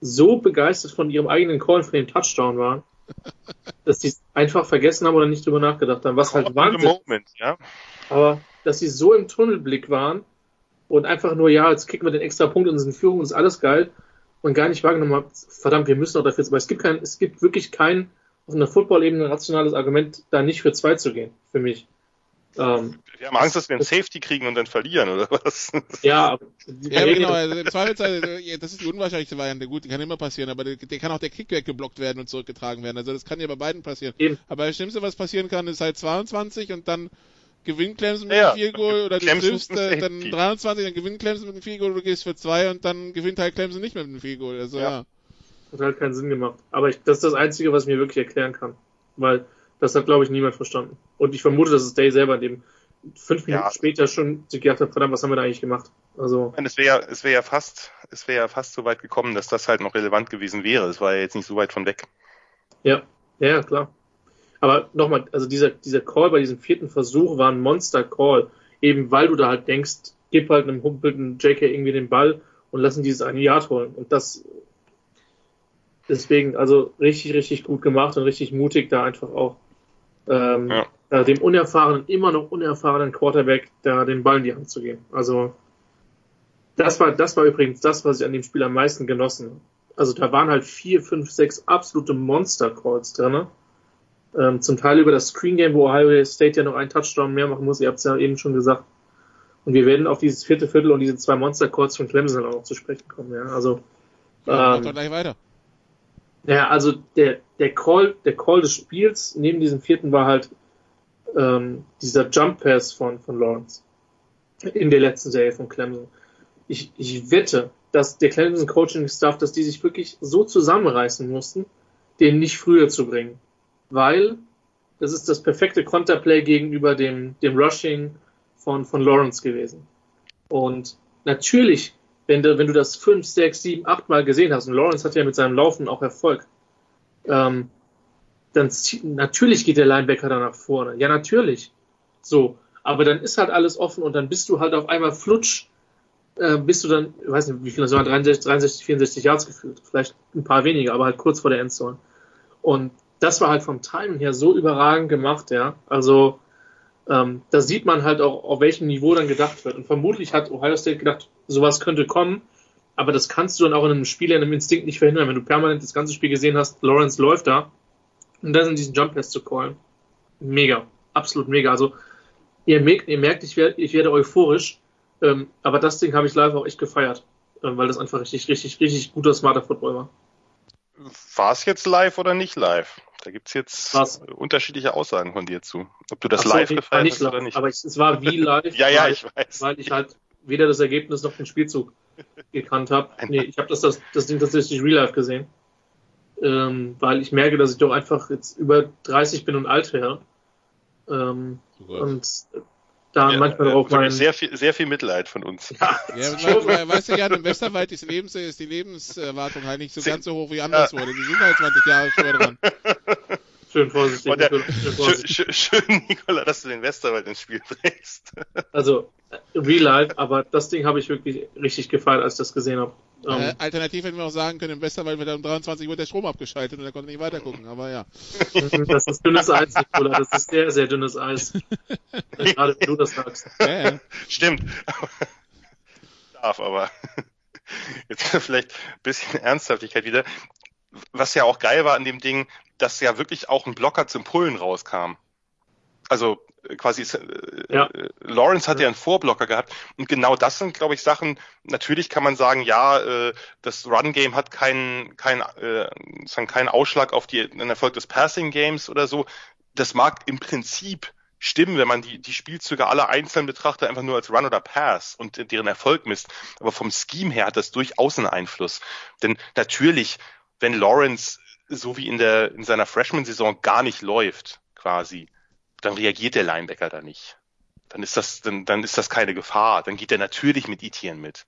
so begeistert von ihrem eigenen Call für den Touchdown waren, dass die es einfach vergessen haben oder nicht drüber nachgedacht haben, was halt in Wahnsinn Moment, ja. aber dass sie so im Tunnelblick waren und einfach nur, ja, jetzt kicken wir den extra Punkt und sind in Führung und ist alles geil und gar nicht wahrgenommen haben, verdammt, wir müssen auch dafür, aber es gibt kein, es gibt wirklich kein auf einer Football-Ebene rationales Argument, da nicht für zwei zu gehen, für mich. Ähm, wir haben Angst, dass wir einen Safety kriegen und dann verlieren, oder was? Ja, ja genau. Also Im Zweifelsfall, äh, das ist die unwahrscheinlichste Variante. Gut, die kann immer passieren, aber der, der kann auch der Kick weggeblockt werden und zurückgetragen werden. Also das kann ja bei beiden passieren. Eben. Aber das Schlimmste, was passieren kann, ist halt 22 und dann gewinnt Clemson mit ja, einem Vier Goal oder du triffst äh, dann 23, dann gewinnt Clemson mit einem Vier Goal, du gehst für zwei und dann gewinnt halt Clemson nicht mit einem Vier Goal. Also ja. ja. Hat halt keinen Sinn gemacht. Aber ich, das ist das Einzige, was ich mir wirklich erklären kann. Weil das hat, glaube ich, niemand verstanden. Und ich vermute, dass es Day selber in dem fünf Minuten ja. später schon sich gedacht hat, verdammt, was haben wir da eigentlich gemacht? Also. Es wäre ja, es wäre ja fast, es wäre ja fast so weit gekommen, dass das halt noch relevant gewesen wäre. Es war ja jetzt nicht so weit von weg. Ja, ja, klar. Aber nochmal, also dieser, dieser Call bei diesem vierten Versuch war ein Monster-Call. Eben weil du da halt denkst, gib halt einem humpelnden JK irgendwie den Ball und lassen dieses eine Yard holen. Und das, deswegen, also richtig, richtig gut gemacht und richtig mutig da einfach auch ähm, ja. äh, dem unerfahrenen, immer noch unerfahrenen Quarterback da den Ball in die Hand zu geben. Also das war, das war übrigens das, was ich an dem Spiel am meisten genossen habe. Also da waren halt vier, fünf, sechs absolute Monster-Calls drin. Ähm, zum Teil über das Screen Game, wo Ohio State ja noch einen Touchdown mehr machen muss. Ihr habt es ja eben schon gesagt. Und wir werden auf dieses vierte Viertel und diese zwei Monster-Calls von Clemson auch noch zu sprechen kommen. Ja, also ja, ähm, gleich weiter. Ja, also der, der Call, der Call des Spiels neben diesem vierten war halt ähm, dieser Jump Pass von, von Lawrence in der letzten Serie von Clemson. Ich, ich wette, dass der Clemson Coaching Staff, dass die sich wirklich so zusammenreißen mussten, den nicht früher zu bringen. Weil das ist das perfekte Konterplay gegenüber dem, dem Rushing von, von Lawrence gewesen. Und natürlich wenn du, wenn du das fünf, sechs, sieben, acht Mal gesehen hast, und Lawrence hat ja mit seinem Laufen auch Erfolg, ähm, dann natürlich geht der Linebacker da nach vorne. Ja, natürlich. So. Aber dann ist halt alles offen und dann bist du halt auf einmal flutsch, äh, bist du dann, ich weiß nicht, wie viel das waren, 63, 63, 64 Yards gefühlt. Vielleicht ein paar weniger, aber halt kurz vor der Endzone. Und das war halt vom Timing her so überragend gemacht, ja. Also, ähm, da sieht man halt auch, auf welchem Niveau dann gedacht wird. Und vermutlich hat Ohio State gedacht, sowas könnte kommen, aber das kannst du dann auch in einem Spiel, in einem Instinkt nicht verhindern, wenn du permanent das ganze Spiel gesehen hast, Lawrence läuft da und dann in diesen Jump Pass zu callen. Mega, absolut mega. Also ihr merkt, ihr merkt ich, werde, ich werde euphorisch, ähm, aber das Ding habe ich live auch echt gefeiert, ähm, weil das einfach richtig, richtig, richtig guter, smarter Football war. War es jetzt live oder nicht live? Da gibt's jetzt Was? unterschiedliche Aussagen von dir zu. Ob du das so, live gefeiert hast oder nicht. Aber es, es war wie live. ja, ja, ich weiß. Weil ich halt weder das Ergebnis noch den Spielzug gekannt habe. Nee, ich habe das, das, das Ding tatsächlich real life gesehen. Ähm, weil ich merke, dass ich doch einfach jetzt über 30 bin und alt wäre. Ähm, und da ja, manchmal äh, auch mein... Sehr viel, sehr viel Mitleid von uns. Ja, ja weil, weißt du, ja, im Westerwald ist, Lebens, ist die Lebenserwartung halt nicht so ganz so hoch wie anderswo. Ja. Die sind halt 20 Jahre schon dran. Schön vorsichtig. Der, schön, vorsichtig. Schön, schön, Nikola, dass du den Westerwald ins Spiel bringst. Also, real life, aber das Ding habe ich wirklich richtig gefeiert, als ich das gesehen habe. Um, äh, alternativ hätten wir auch sagen können, im Westerwald wird um 23 Uhr der Strom abgeschaltet und er konnte nicht weiter gucken, aber ja. Das ist dünnes Eis, Nikola, das ist sehr, sehr dünnes Eis. Gerade wenn du das sagst. Ja, ja. Stimmt. Darf, aber jetzt vielleicht ein bisschen Ernsthaftigkeit wieder. Was ja auch geil war an dem Ding, dass ja wirklich auch ein Blocker zum Pullen rauskam. Also äh, quasi äh, ja. Äh, Lawrence hat ja einen Vorblocker gehabt und genau das sind glaube ich Sachen natürlich kann man sagen ja äh, das Run Game hat keinen keinen äh, keinen Ausschlag auf die, den Erfolg des Passing Games oder so das mag im Prinzip stimmen wenn man die die Spielzüge alle einzeln betrachtet einfach nur als Run oder Pass und deren Erfolg misst aber vom Scheme her hat das durchaus einen Einfluss denn natürlich wenn Lawrence so wie in der in seiner Freshman Saison gar nicht läuft quasi dann reagiert der Linebacker da nicht. Dann ist das, dann, dann ist das keine Gefahr. Dann geht er natürlich mit Etienne mit.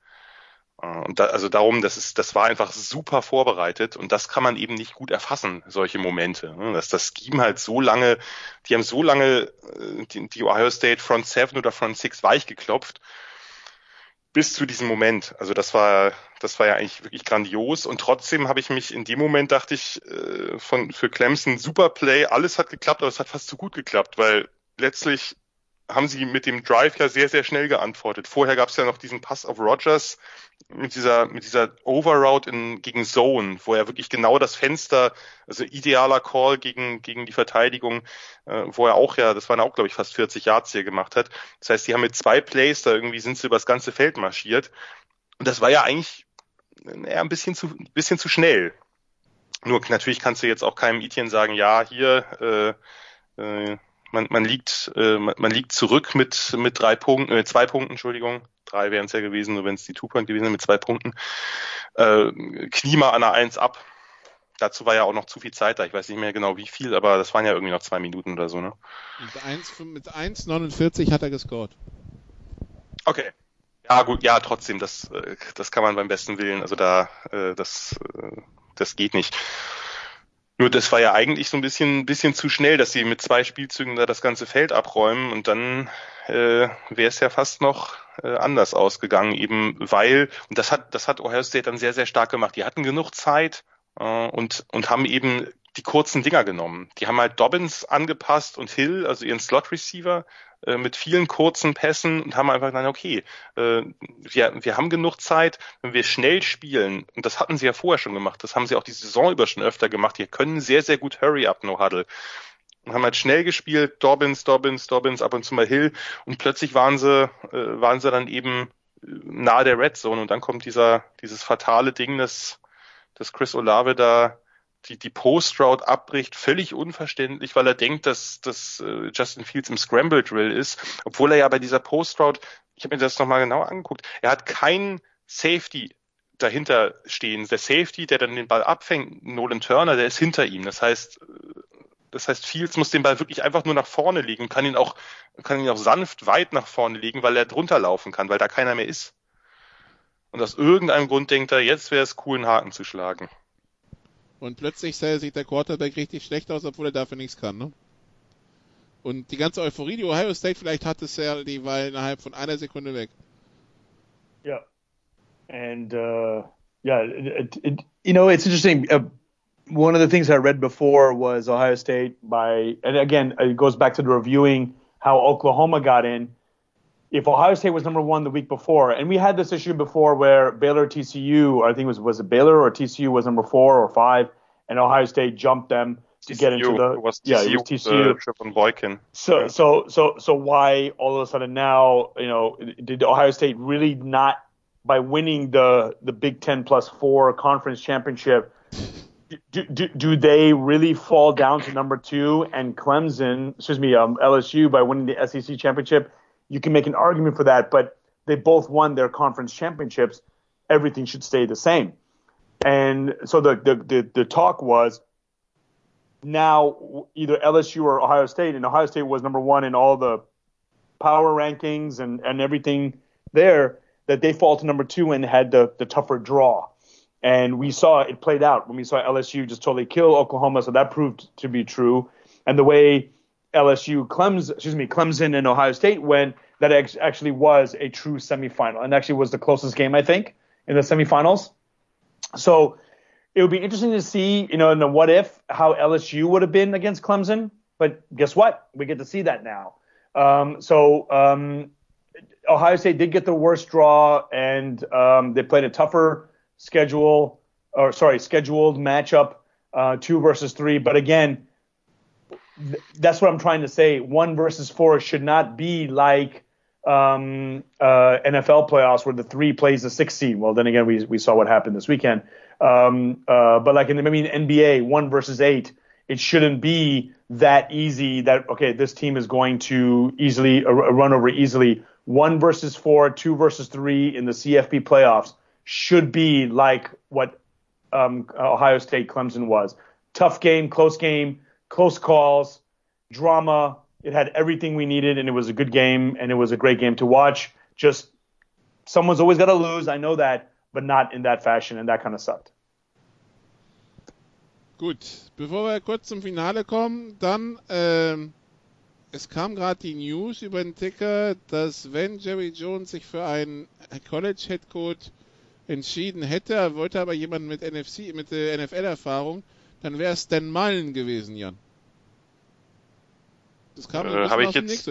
Äh, und da, also darum, das ist, das war einfach super vorbereitet und das kann man eben nicht gut erfassen, solche Momente. Ne? Dass das Scheme halt so lange, die haben so lange äh, die, die Ohio State Front 7 oder Front 6 weich geklopft bis zu diesem Moment. Also das war, das war ja eigentlich wirklich grandios. Und trotzdem habe ich mich in dem Moment dachte ich äh, von für Clemson super Play, alles hat geklappt, aber es hat fast zu gut geklappt, weil letztlich haben sie mit dem Drive ja sehr, sehr schnell geantwortet. Vorher gab es ja noch diesen Pass auf Rogers mit dieser, mit dieser Overroute in, gegen Zone, wo er wirklich genau das Fenster, also idealer Call gegen, gegen die Verteidigung, äh, wo er auch ja, das waren auch, glaube ich, fast 40 Yards hier gemacht hat. Das heißt, die haben mit zwei Plays da irgendwie sind sie übers ganze Feld marschiert. Und das war ja eigentlich eher ein bisschen zu, ein bisschen zu schnell. Nur natürlich kannst du jetzt auch keinem Etienne sagen, ja, hier, äh, äh, man, man liegt, äh, man, man liegt zurück mit, mit drei Punkten, äh, zwei Punkten, Entschuldigung. Drei wären es ja gewesen, nur wenn es die Two-Point gewesen wäre mit zwei Punkten. Äh, Klima an der Eins ab. Dazu war ja auch noch zu viel Zeit da. Ich weiß nicht mehr genau wie viel, aber das waren ja irgendwie noch zwei Minuten oder so, ne? Mit 1,49 hat er gescored. Okay. Ja, gut, ja, trotzdem, das, äh, das kann man beim besten Willen, also da, äh, das, äh, das geht nicht. Nur das war ja eigentlich so ein bisschen, bisschen zu schnell, dass sie mit zwei Spielzügen da das ganze Feld abräumen und dann äh, wäre es ja fast noch äh, anders ausgegangen, eben weil, und das hat, das hat Ohio State dann sehr, sehr stark gemacht. Die hatten genug Zeit äh, und, und haben eben die kurzen Dinger genommen. Die haben halt Dobbins angepasst und Hill, also ihren Slot Receiver, äh, mit vielen kurzen Pässen und haben einfach gesagt, okay, äh, wir, wir haben genug Zeit, wenn wir schnell spielen, und das hatten sie ja vorher schon gemacht, das haben sie auch die Saison über schon öfter gemacht, die können sehr, sehr gut Hurry Up No Huddle. Und haben halt schnell gespielt, Dobbins, Dobbins, Dobbins, ab und zu mal Hill und plötzlich waren sie, äh, waren sie dann eben nahe der Red Zone und dann kommt dieser, dieses fatale Ding, dass, dass Chris Olave da die, die Post-Route abbricht, völlig unverständlich, weil er denkt, dass, dass äh, Justin Fields im Scramble Drill ist, obwohl er ja bei dieser Post-Route, ich habe mir das nochmal genau angeguckt, er hat keinen Safety dahinter stehen. Der Safety, der dann den Ball abfängt, Nolan Turner, der ist hinter ihm. Das heißt, äh, das heißt, Fields muss den Ball wirklich einfach nur nach vorne legen, kann ihn auch, kann ihn auch sanft weit nach vorne legen, weil er drunter laufen kann, weil da keiner mehr ist. Und aus irgendeinem Grund denkt er, jetzt wäre es cool, einen Haken zu schlagen. Und plötzlich sah sich der Quarterback richtig schlecht aus, obwohl er dafür nichts kann, ne? Und die ganze Euphorie, die Ohio State vielleicht hatte, Sal, die war innerhalb von einer Sekunde weg. Yeah. And, uh, yeah, it, it, you know, it's interesting. Uh, one of the things I read before was Ohio State by, and again, it goes back to the reviewing how Oklahoma got in. If Ohio State was number one the week before, and we had this issue before where Baylor TCU, I think it was was it Baylor or TCU was number four or five, and Ohio State jumped them to TCU, get into the was yeah TCU, it was TCU. Uh, Trip and Boykin. So Yeah. so so so why all of a sudden now you know did Ohio State really not by winning the the Big Ten plus four conference championship do, do, do they really fall down to number two and Clemson excuse me um, LSU by winning the SEC championship you can make an argument for that but they both won their conference championships everything should stay the same and so the the the, the talk was now either LSU or Ohio State, and Ohio State was number one in all the power rankings and, and everything there, that they fall to number two and had the, the tougher draw. And we saw it played out when we saw LSU just totally kill Oklahoma, so that proved to be true. And the way LSU, Clemson, excuse me, Clemson and Ohio State went, that ex- actually was a true semifinal, and actually was the closest game I think in the semifinals. So it would be interesting to see, you know, in the what if how LSU would have been against Clemson. But guess what? We get to see that now. Um, so um, Ohio State did get the worst draw, and um, they played a tougher schedule, or sorry, scheduled matchup, uh, two versus three. But again, th- that's what I'm trying to say. One versus four should not be like um, uh, NFL playoffs where the three plays the six seed. Well, then again, we we saw what happened this weekend. Um, uh, but like in the, I mean NBA, one versus eight, it shouldn't be that easy. That okay, this team is going to easily uh, run over easily. One versus four, two versus three in the CFP playoffs should be like what um, Ohio State Clemson was. Tough game, close game, close calls, drama. It had everything we needed, and it was a good game, and it was a great game to watch. Just someone's always got to lose. I know that, but not in that fashion, and that kind of sucked. Gut, bevor wir kurz zum Finale kommen, dann, ähm, es kam gerade die News über den Ticker, dass wenn Jerry Jones sich für einen College Head Coach entschieden hätte, er wollte aber jemanden mit NFC, mit NFL-Erfahrung, dann wäre es Dan Mullen gewesen, Jan. Das kam Äh, habe ich jetzt,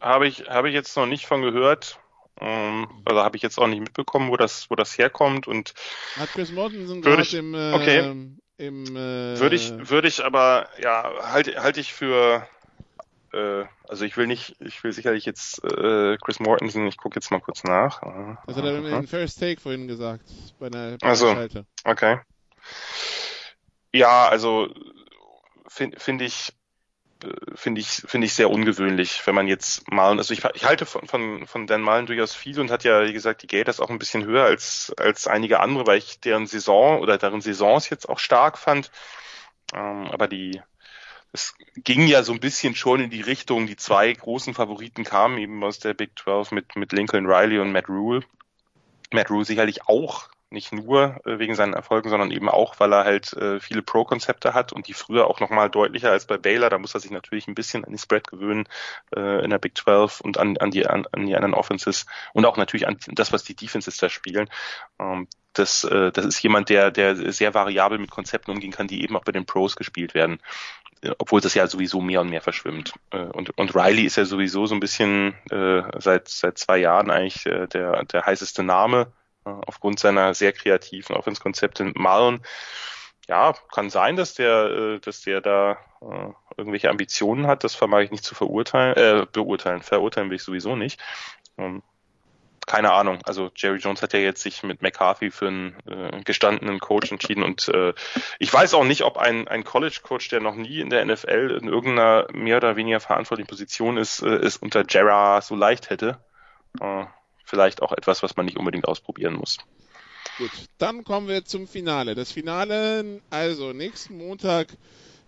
habe ich, habe ich jetzt noch nicht von gehört. Ähm, also habe ich jetzt auch nicht mitbekommen, wo das, wo das herkommt und Hat Chris Mortensen gerade ich- im, äh, okay. im äh, würde ich, würde ich aber, ja, halte halte ich für, äh, also ich will nicht, ich will sicherlich jetzt äh, Chris Mortensen, ich gucke jetzt mal kurz nach. das hat er im, im First Take vorhin gesagt, bei der, bei Ach so. Schalte. Okay. Ja, also finde find ich finde ich finde ich sehr ungewöhnlich, wenn man jetzt Malen, also ich, ich halte von, von, von Dan Malen durchaus viel und hat ja, wie gesagt, die Gators auch ein bisschen höher als, als einige andere, weil ich deren Saison oder deren Saisons jetzt auch stark fand. Ähm, aber die, es ging ja so ein bisschen schon in die Richtung, die zwei großen Favoriten kamen eben aus der Big 12 mit, mit Lincoln Riley und Matt Rule. Matt Rule sicherlich auch nicht nur äh, wegen seinen Erfolgen, sondern eben auch, weil er halt äh, viele Pro-Konzepte hat und die früher auch nochmal deutlicher als bei Baylor. Da muss er sich natürlich ein bisschen an die Spread gewöhnen äh, in der Big 12 und an, an, die, an, an die anderen Offenses und auch natürlich an das, was die Defenses da spielen. Ähm, das, äh, das ist jemand, der, der sehr variabel mit Konzepten umgehen kann, die eben auch bei den Pros gespielt werden. Äh, Obwohl das ja sowieso mehr und mehr verschwimmt. Äh, Und, und Riley ist ja sowieso so ein bisschen äh, seit, seit zwei Jahren eigentlich äh, der, der heißeste Name aufgrund seiner sehr kreativen Offense-Konzepte. Marlon, ja, kann sein, dass der, äh, dass der da äh, irgendwelche Ambitionen hat. Das vermag ich nicht zu verurteilen, äh, beurteilen. Verurteilen will ich sowieso nicht. Ähm, keine Ahnung. Also Jerry Jones hat ja jetzt sich mit McCarthy für einen äh, gestandenen Coach entschieden und äh, ich weiß auch nicht, ob ein, ein College-Coach, der noch nie in der NFL in irgendeiner mehr oder weniger verantwortlichen Position ist, äh, es unter Jera so leicht hätte. Vielleicht auch etwas, was man nicht unbedingt ausprobieren muss. Gut, dann kommen wir zum Finale. Das Finale, also nächsten Montag,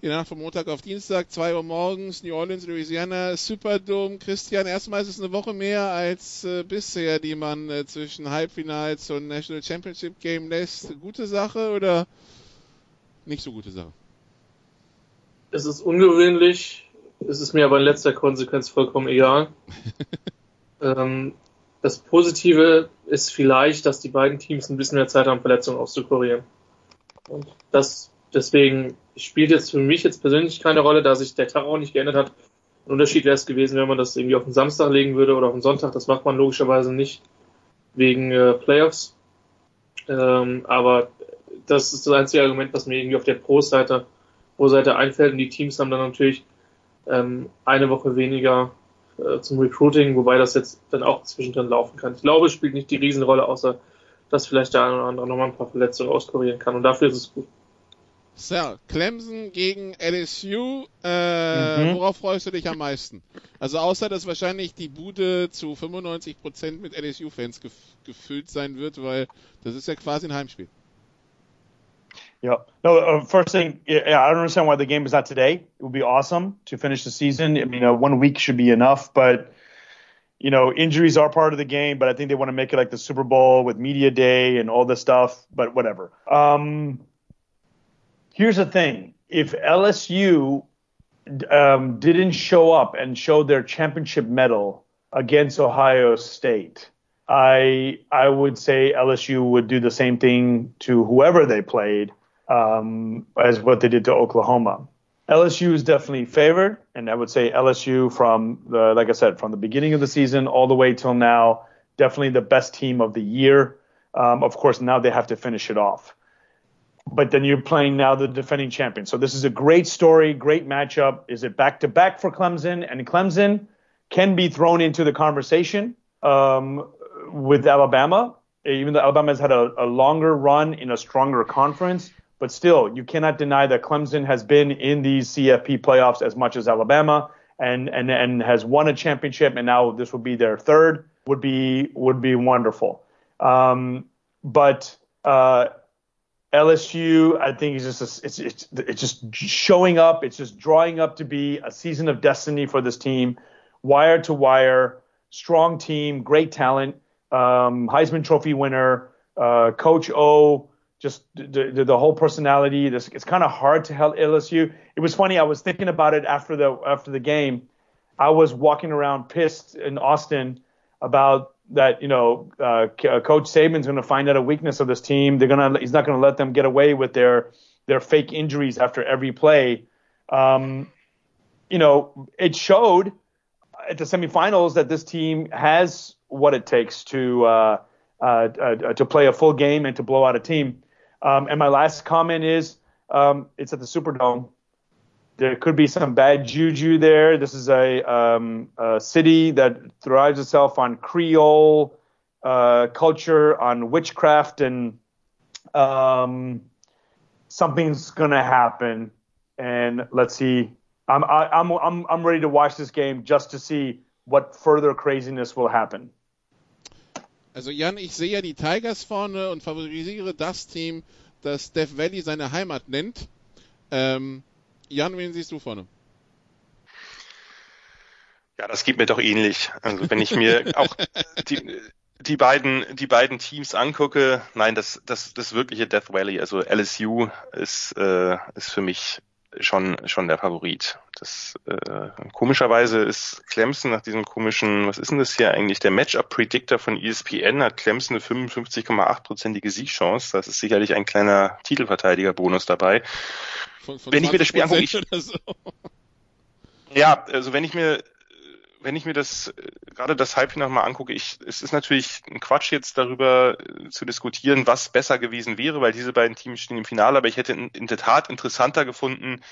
je nach von Montag auf Dienstag, 2 Uhr morgens, New Orleans, Louisiana, Superdome. Christian, erstmal ist es eine Woche mehr als äh, bisher, die man äh, zwischen Halbfinals und National Championship Game lässt. Gute Sache oder nicht so gute Sache? Es ist ungewöhnlich, es ist mir aber in letzter Konsequenz vollkommen egal. ähm, das Positive ist vielleicht, dass die beiden Teams ein bisschen mehr Zeit haben, Verletzungen auszukurieren. Und das deswegen spielt jetzt für mich jetzt persönlich keine Rolle, da sich der Tag auch nicht geändert hat. Ein Unterschied wäre es gewesen, wenn man das irgendwie auf den Samstag legen würde oder auf den Sonntag. Das macht man logischerweise nicht wegen äh, Playoffs. Ähm, aber das ist das einzige Argument, was mir irgendwie auf der Pro-Seite Pro-Seite einfällt. Und die Teams haben dann natürlich ähm, eine Woche weniger äh, zum Recruiting, wobei das jetzt dann auch zwischendrin laufen kann. Ich glaube, es spielt nicht die Riesenrolle, außer dass vielleicht der eine oder andere nochmal ein paar Verletzungen auskurieren kann. Und dafür ist es gut. So, Clemson gegen LSU. Äh, Mhm. Worauf freust du dich am meisten? Also außer, dass wahrscheinlich die Bude zu 95% mit LSU-Fans gef gefüllt sein wird, weil das ist ja quasi ein Heimspiel. Yeah. No, uh, first thing, yeah, I don't understand why the game is not today. It would be awesome to finish the season. I mean, uh, one week should be enough, but you know, injuries are part of the game. But I think they want to make it like the Super Bowl with media day and all this stuff. But whatever. Um, here's the thing: if LSU um, didn't show up and show their championship medal against Ohio State, I I would say LSU would do the same thing to whoever they played um, as what they did to Oklahoma. LSU is definitely favored, and I would say LSU from the like I said from the beginning of the season all the way till now, definitely the best team of the year. Um, of course, now they have to finish it off. But then you're playing now the defending champion. So this is a great story, great matchup. Is it back to back for Clemson? And Clemson can be thrown into the conversation um, with Alabama, even though Alabama has had a, a longer run in a stronger conference. But still, you cannot deny that Clemson has been in these CFP playoffs as much as Alabama and, and, and has won a championship. And now this would be their third would be, would be wonderful. Um, but, uh, LSU, I think, is just a, it's, it's it's just showing up. It's just drawing up to be a season of destiny for this team, wire to wire, strong team, great talent, um, Heisman Trophy winner, uh, Coach O, just the, the, the whole personality. This it's kind of hard to help LSU. It was funny. I was thinking about it after the after the game. I was walking around pissed in Austin about that you know uh, Coach Saban's going to find out a weakness of this team. They're gonna he's not going to let them get away with their their fake injuries after every play. Um, you know, it showed. at the semifinals that this team has what it takes to uh, uh, uh, to play a full game and to blow out a team. Um, and my last comment is um, it's at the Superdome. There could be some bad juju there. This is a, um, a city that thrives itself on Creole uh, culture, on witchcraft, and um, something's gonna happen. And let's see. I'm I, I'm I'm I'm ready to watch this game just to see what further craziness will happen. Also Jan, ich sehe ja die Tigers vorne und favorisiere das Team, das Death Valley seine Heimat nennt. Ähm, Jan, wen siehst du vorne? Ja, das geht mir doch ähnlich. Also wenn ich mir auch die, die beiden, die beiden Teams angucke, nein, das, das, das wirkliche Death Valley, also LSU ist, äh, ist für mich schon, schon der Favorit. Das, äh, komischerweise ist Clemson nach diesem komischen, was ist denn das hier eigentlich? Der Matchup-Predictor von ESPN hat Clemson eine 55,8-prozentige Siegchance. Das ist sicherlich ein kleiner Titelverteidiger-Bonus dabei. Von, von wenn ich mir das Spiel angucke, so. ja, also wenn ich mir wenn ich mir das gerade das Halbfinale mal angucke, ich, es ist natürlich ein Quatsch jetzt darüber äh, zu diskutieren, was besser gewesen wäre, weil diese beiden Teams stehen im Finale, aber ich hätte in, in der Tat interessanter gefunden,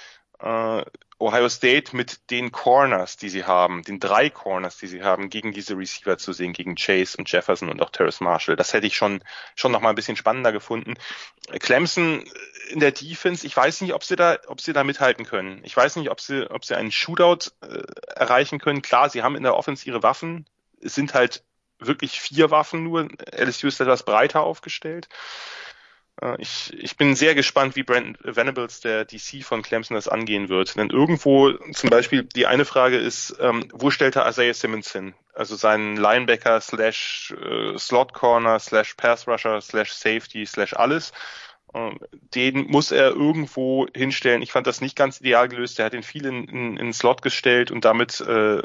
äh, Ohio State mit den Corners, die sie haben, den drei Corners, die sie haben, gegen diese Receiver zu sehen, gegen Chase und Jefferson und auch Terrace Marshall. Das hätte ich schon, schon noch mal ein bisschen spannender gefunden. Clemson in der Defense, ich weiß nicht, ob sie da, ob sie da mithalten können. Ich weiß nicht, ob sie, ob sie einen Shootout äh, erreichen können. Klar, sie haben in der Offense ihre Waffen. Es sind halt wirklich vier Waffen nur. LSU ist etwas breiter aufgestellt. Äh, ich, ich bin sehr gespannt, wie Brandon Venables, der DC von Clemson, das angehen wird. Denn irgendwo, zum Beispiel, die eine Frage ist, ähm, wo stellt er Isaiah Simmons hin? Also seinen Linebacker slash äh, Slot Corner slash Pass Rusher slash Safety slash alles. Ähm, den muss er irgendwo hinstellen. Ich fand das nicht ganz ideal gelöst. Er hat ihn viel in, in, in Slot gestellt und damit äh,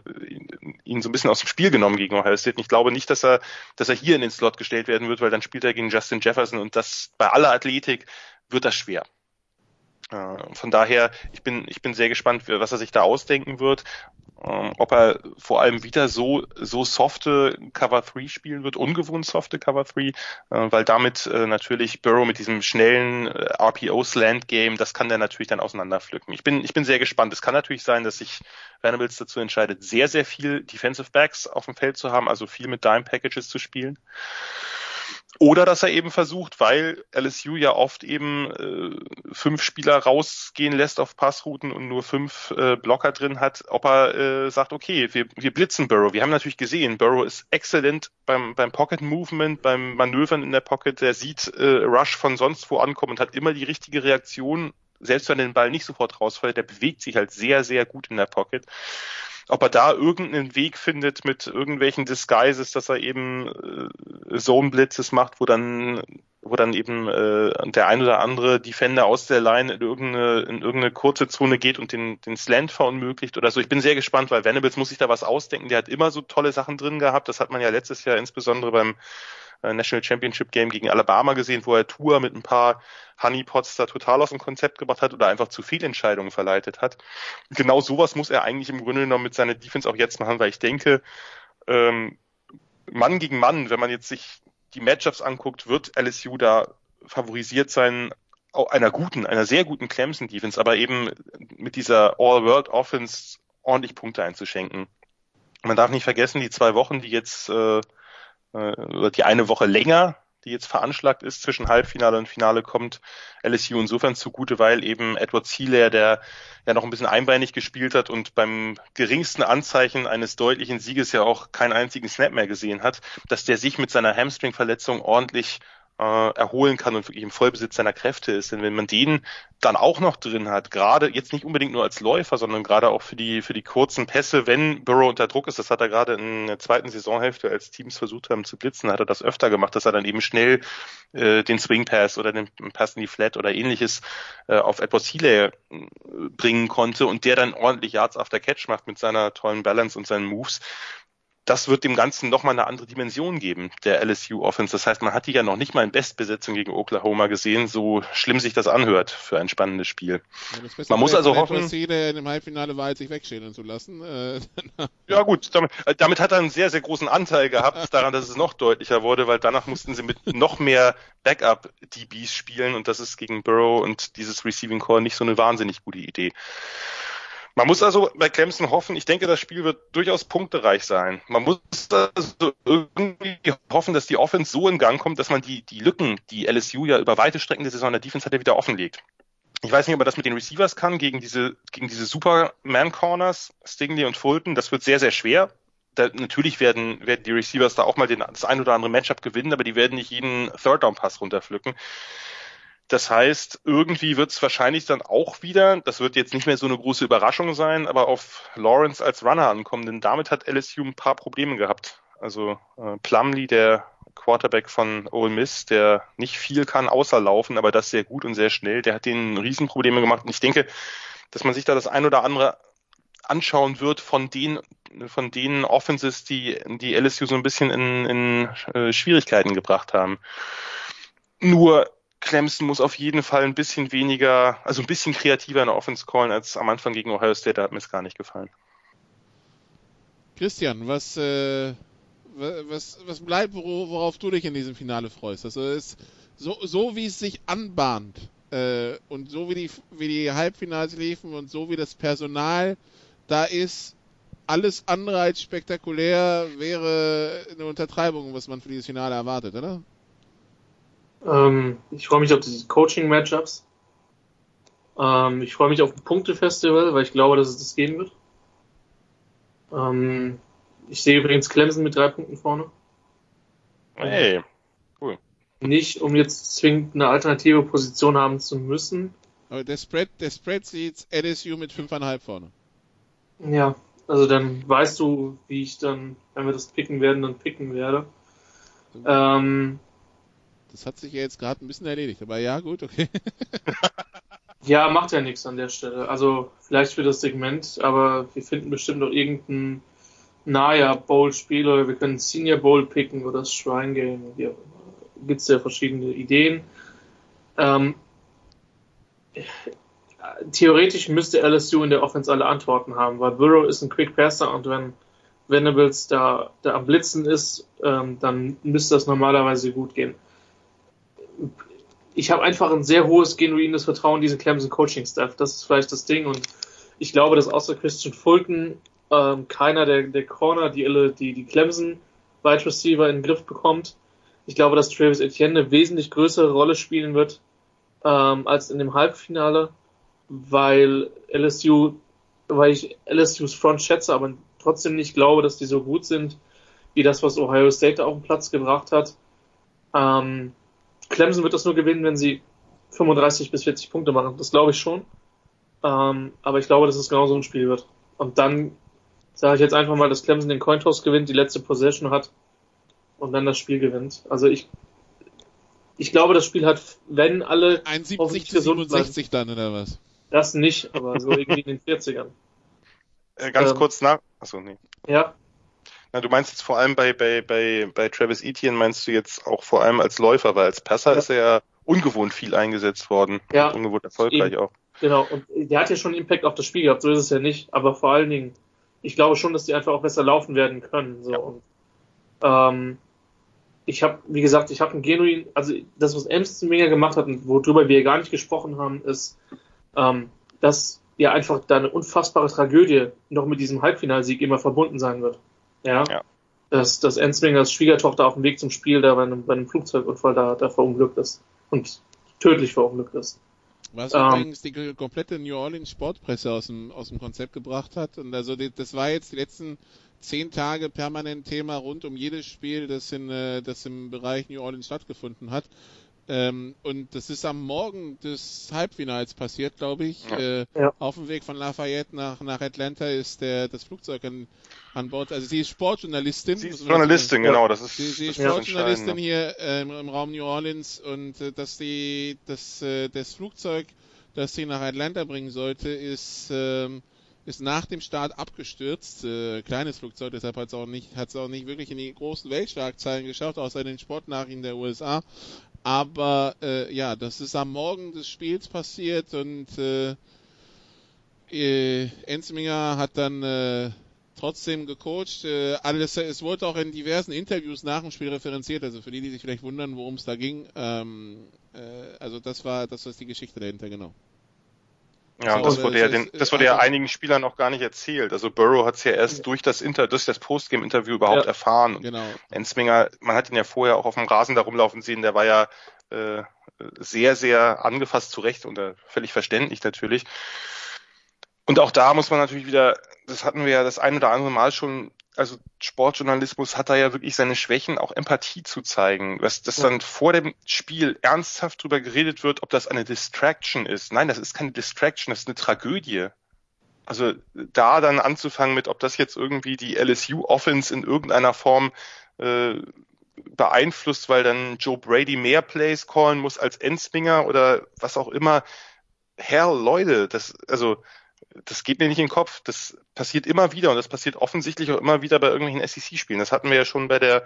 ihn so ein bisschen aus dem Spiel genommen gegen Ohio State. Und ich glaube nicht, dass er, dass er hier in den Slot gestellt werden wird, weil dann spielt er gegen Justin Jefferson und das bei aller Athletik wird das schwer. Äh, von daher, ich bin, ich bin sehr gespannt, was er sich da ausdenken wird. Ähm, ob er vor allem wieder so, so softe Cover 3 spielen wird, ungewohnt softe Cover 3, äh, weil damit äh, natürlich Burrow mit diesem schnellen RPO-Slant-Game, das kann der natürlich dann auseinanderpflücken. Ich bin, ich bin sehr gespannt. Es kann natürlich sein, dass sich Venables dazu entscheidet, sehr, sehr viel Defensive Backs auf dem Feld zu haben, also viel mit Dime-Packages zu spielen. Oder dass er eben versucht, weil LSU ja oft eben äh, fünf Spieler rausgehen lässt auf Passrouten und nur fünf äh, Blocker drin hat, ob er äh, sagt, okay, wir, wir blitzen Burrow. Wir haben natürlich gesehen, Burrow ist exzellent beim, beim Pocket Movement, beim Manövern in der Pocket. Der sieht äh, Rush von sonst wo ankommen und hat immer die richtige Reaktion, selbst wenn den Ball nicht sofort rausfällt. Der bewegt sich halt sehr, sehr gut in der Pocket ob er da irgendeinen Weg findet mit irgendwelchen Disguises, dass er eben äh, Zone-Blitzes macht, wo dann wo dann eben äh, der ein oder andere Defender aus der Line in irgendeine, in irgendeine kurze Zone geht und den, den Slant verunmöglicht oder so. Ich bin sehr gespannt, weil Venables muss sich da was ausdenken. Der hat immer so tolle Sachen drin gehabt. Das hat man ja letztes Jahr insbesondere beim National Championship Game gegen Alabama gesehen, wo er Tour mit ein paar Honeypots da total aus dem Konzept gebracht hat oder einfach zu viel Entscheidungen verleitet hat. Genau sowas muss er eigentlich im Grunde genommen mit seiner Defense auch jetzt machen, weil ich denke, ähm, Mann gegen Mann, wenn man jetzt sich die Matchups anguckt, wird LSU da favorisiert sein, einer guten, einer sehr guten Clemson Defense, aber eben mit dieser All-World Offense ordentlich Punkte einzuschenken. Man darf nicht vergessen, die zwei Wochen, die jetzt äh, äh, die eine Woche länger, die jetzt veranschlagt ist zwischen Halbfinale und Finale, kommt LSU insofern zugute, weil eben Edward Sealer, der ja noch ein bisschen einbeinig gespielt hat und beim geringsten Anzeichen eines deutlichen Sieges ja auch keinen einzigen Snap mehr gesehen hat, dass der sich mit seiner Hamstring-Verletzung ordentlich äh, erholen kann und wirklich im Vollbesitz seiner Kräfte ist. Denn wenn man den dann auch noch drin hat, gerade jetzt nicht unbedingt nur als Läufer, sondern gerade auch für die für die kurzen Pässe, wenn Burrow unter Druck ist, das hat er gerade in der zweiten Saisonhälfte, als Teams versucht haben zu blitzen, hat er das öfter gemacht, dass er dann eben schnell äh, den Swing Pass oder den Pass in die Flat oder ähnliches äh, auf Edward Healy äh, bringen konnte und der dann ordentlich Yards after Catch macht mit seiner tollen Balance und seinen Moves das wird dem Ganzen nochmal eine andere Dimension geben, der LSU Offense. Das heißt, man hat die ja noch nicht mal in Bestbesetzung gegen Oklahoma gesehen, so schlimm sich das anhört für ein spannendes Spiel. Ja, man muss also hoffen. Im Halbfinale Wahrheit sich wegschälen zu lassen. Äh, ja gut, damit, äh, damit, hat er einen sehr, sehr großen Anteil gehabt daran, dass es noch deutlicher wurde, weil danach mussten sie mit noch mehr Backup-DBs spielen und das ist gegen Burrow und dieses Receiving Core nicht so eine wahnsinnig gute Idee. Man muss also bei Clemson hoffen, ich denke, das Spiel wird durchaus punktereich sein. Man muss also irgendwie hoffen, dass die Offense so in Gang kommt, dass man die, die Lücken, die LSU ja über weite Strecken der Saison der Defense hat, wieder offenlegt. Ich weiß nicht, ob man das mit den Receivers kann, gegen diese, gegen diese Superman-Corners, Stingley und Fulton. Das wird sehr, sehr schwer. Da, natürlich werden, werden die Receivers da auch mal den, das ein oder andere Matchup gewinnen, aber die werden nicht jeden Third-Down-Pass runterpflücken. Das heißt, irgendwie wird es wahrscheinlich dann auch wieder, das wird jetzt nicht mehr so eine große Überraschung sein, aber auf Lawrence als Runner ankommen, denn damit hat LSU ein paar Probleme gehabt. Also äh, Plumlee, der Quarterback von Ole Miss, der nicht viel kann außer laufen, aber das sehr gut und sehr schnell, der hat denen Riesenprobleme gemacht. Und ich denke, dass man sich da das ein oder andere anschauen wird von den von den Offenses, die die LSU so ein bisschen in, in äh, Schwierigkeiten gebracht haben. Nur Clemson muss auf jeden Fall ein bisschen weniger, also ein bisschen kreativer in der Offense callen als am Anfang gegen Ohio State. Da hat mir es gar nicht gefallen. Christian, was, äh, was, was bleibt, worauf du dich in diesem Finale freust? Also ist so, so wie es sich anbahnt äh, und so wie die, wie die Halbfinals liefen und so wie das Personal da ist, alles andere als spektakulär wäre eine Untertreibung, was man für dieses Finale erwartet, oder? Ähm, ich freue mich auf die Coaching-Matchups. Ähm, ich freue mich auf ein Punktefestival, weil ich glaube, dass es das geben wird. Ähm, ich sehe übrigens Clemson mit drei Punkten vorne. Hey, cool. Nicht, um jetzt zwingend eine alternative Position haben zu müssen. Aber der Spread, der Spread sieht LSU mit 5,5 vorne. Ja, also dann weißt du, wie ich dann, wenn wir das picken werden, dann picken werde. Ähm, das hat sich ja jetzt gerade ein bisschen erledigt, aber ja, gut, okay. ja, macht ja nichts an der Stelle. Also vielleicht für das Segment, aber wir finden bestimmt noch irgendein Naya Bowl-Spiel oder wir können Senior Bowl picken oder das Shrine Game. Hier gibt es ja verschiedene Ideen. Ähm, theoretisch müsste LSU in der Offense alle Antworten haben, weil Burrow ist ein Quick Passer und wenn Venables da, da am Blitzen ist, ähm, dann müsste das normalerweise gut gehen ich habe einfach ein sehr hohes, genuines Vertrauen in diesen Clemson Coaching Staff. Das ist vielleicht das Ding. Und ich glaube, dass außer Christian Fulton ähm, keiner der, der Corner, die, die, die Clemson Wide Receiver in den Griff bekommt. Ich glaube, dass Travis Etienne eine wesentlich größere Rolle spielen wird ähm, als in dem Halbfinale, weil LSU, weil ich LSUs Front schätze, aber trotzdem nicht glaube, dass die so gut sind, wie das, was Ohio State auf den Platz gebracht hat. Ähm, Clemson wird das nur gewinnen, wenn sie 35 bis 40 Punkte machen. Das glaube ich schon. Ähm, aber ich glaube, dass es genau so ein Spiel wird. Und dann sage ich jetzt einfach mal, dass Clemson den Cointoss gewinnt, die letzte Possession hat und dann das Spiel gewinnt. Also ich, ich glaube, das Spiel hat, wenn alle 71 zu 67 dann oder was? Das nicht, aber so irgendwie in den 40ern. Äh, ganz ähm, kurz nach. Achso, nee. Ja. Na, du meinst jetzt vor allem bei, bei, bei, bei Travis Etienne, meinst du jetzt auch vor allem als Läufer, weil als Passer ja. ist er ja ungewohnt viel eingesetzt worden. Ja. ungewohnt erfolgreich eben. auch. Genau, und der hat ja schon Impact auf das Spiel gehabt, so ist es ja nicht. Aber vor allen Dingen, ich glaube schon, dass die einfach auch besser laufen werden können. So. Ja. Und, ähm, ich habe, wie gesagt, ich habe ein genuin, also das, was Ems mega gemacht hat und worüber wir gar nicht gesprochen haben, ist, ähm, dass ja einfach da eine unfassbare Tragödie noch mit diesem Halbfinalsieg immer verbunden sein wird. Ja. ja. Dass, dass Ensmingers Schwiegertochter auf dem Weg zum Spiel da bei einem, bei einem Flugzeugunfall da, da verunglückt ist. Und tödlich verunglückt ist. Was ähm, übrigens die komplette New Orleans Sportpresse aus dem, aus dem Konzept gebracht hat. Und also die, das war jetzt die letzten zehn Tage permanent Thema rund um jedes Spiel, das, in, äh, das im Bereich New Orleans stattgefunden hat. Ähm, und das ist am Morgen des Halbfinals passiert, glaube ich. Äh, ja. Auf dem Weg von Lafayette nach, nach Atlanta ist der, das Flugzeug an, an Bord. Also sie ist Sportjournalistin. Sie ist Journalistin, genau. Das ist, sie, sie ist Sportjournalistin hier ähm, im Raum New Orleans und äh, dass die, das, äh, das Flugzeug, das sie nach Atlanta bringen sollte, ist ähm, ist nach dem Start abgestürzt. Äh, kleines Flugzeug, deshalb hat es auch nicht, hat es auch nicht wirklich in die großen Weltschlagzeilen geschafft, außer in den Sportnachrichten der USA. Aber äh, ja, das ist am Morgen des Spiels passiert und äh, äh, Ensminger hat dann äh, trotzdem gecoacht. Äh, alles, es wurde auch in diversen Interviews nach dem Spiel referenziert, also für die, die sich vielleicht wundern, worum es da ging. Ähm, äh, also das war, das ist die Geschichte dahinter, genau. Ja, und das wurde ja, den, das wurde ja einigen Spielern auch gar nicht erzählt. Also Burrow hat es ja erst durch das Inter, durch das Postgame-Interview überhaupt ja, erfahren. Und genau. Ensminger, man hat ihn ja vorher auch auf dem Rasen da rumlaufen sehen, der war ja äh, sehr, sehr angefasst zurecht und äh, völlig verständlich natürlich. Und auch da muss man natürlich wieder, das hatten wir ja das ein oder andere Mal schon also Sportjournalismus hat da ja wirklich seine Schwächen, auch Empathie zu zeigen. Dass, dass dann vor dem Spiel ernsthaft drüber geredet wird, ob das eine Distraction ist. Nein, das ist keine Distraction, das ist eine Tragödie. Also da dann anzufangen mit, ob das jetzt irgendwie die LSU-Offense in irgendeiner Form äh, beeinflusst, weil dann Joe Brady mehr Plays callen muss als Endslinger oder was auch immer. Herr Leute, das, also das geht mir nicht in den Kopf. Das passiert immer wieder und das passiert offensichtlich auch immer wieder bei irgendwelchen SEC-Spielen. Das hatten wir ja schon bei der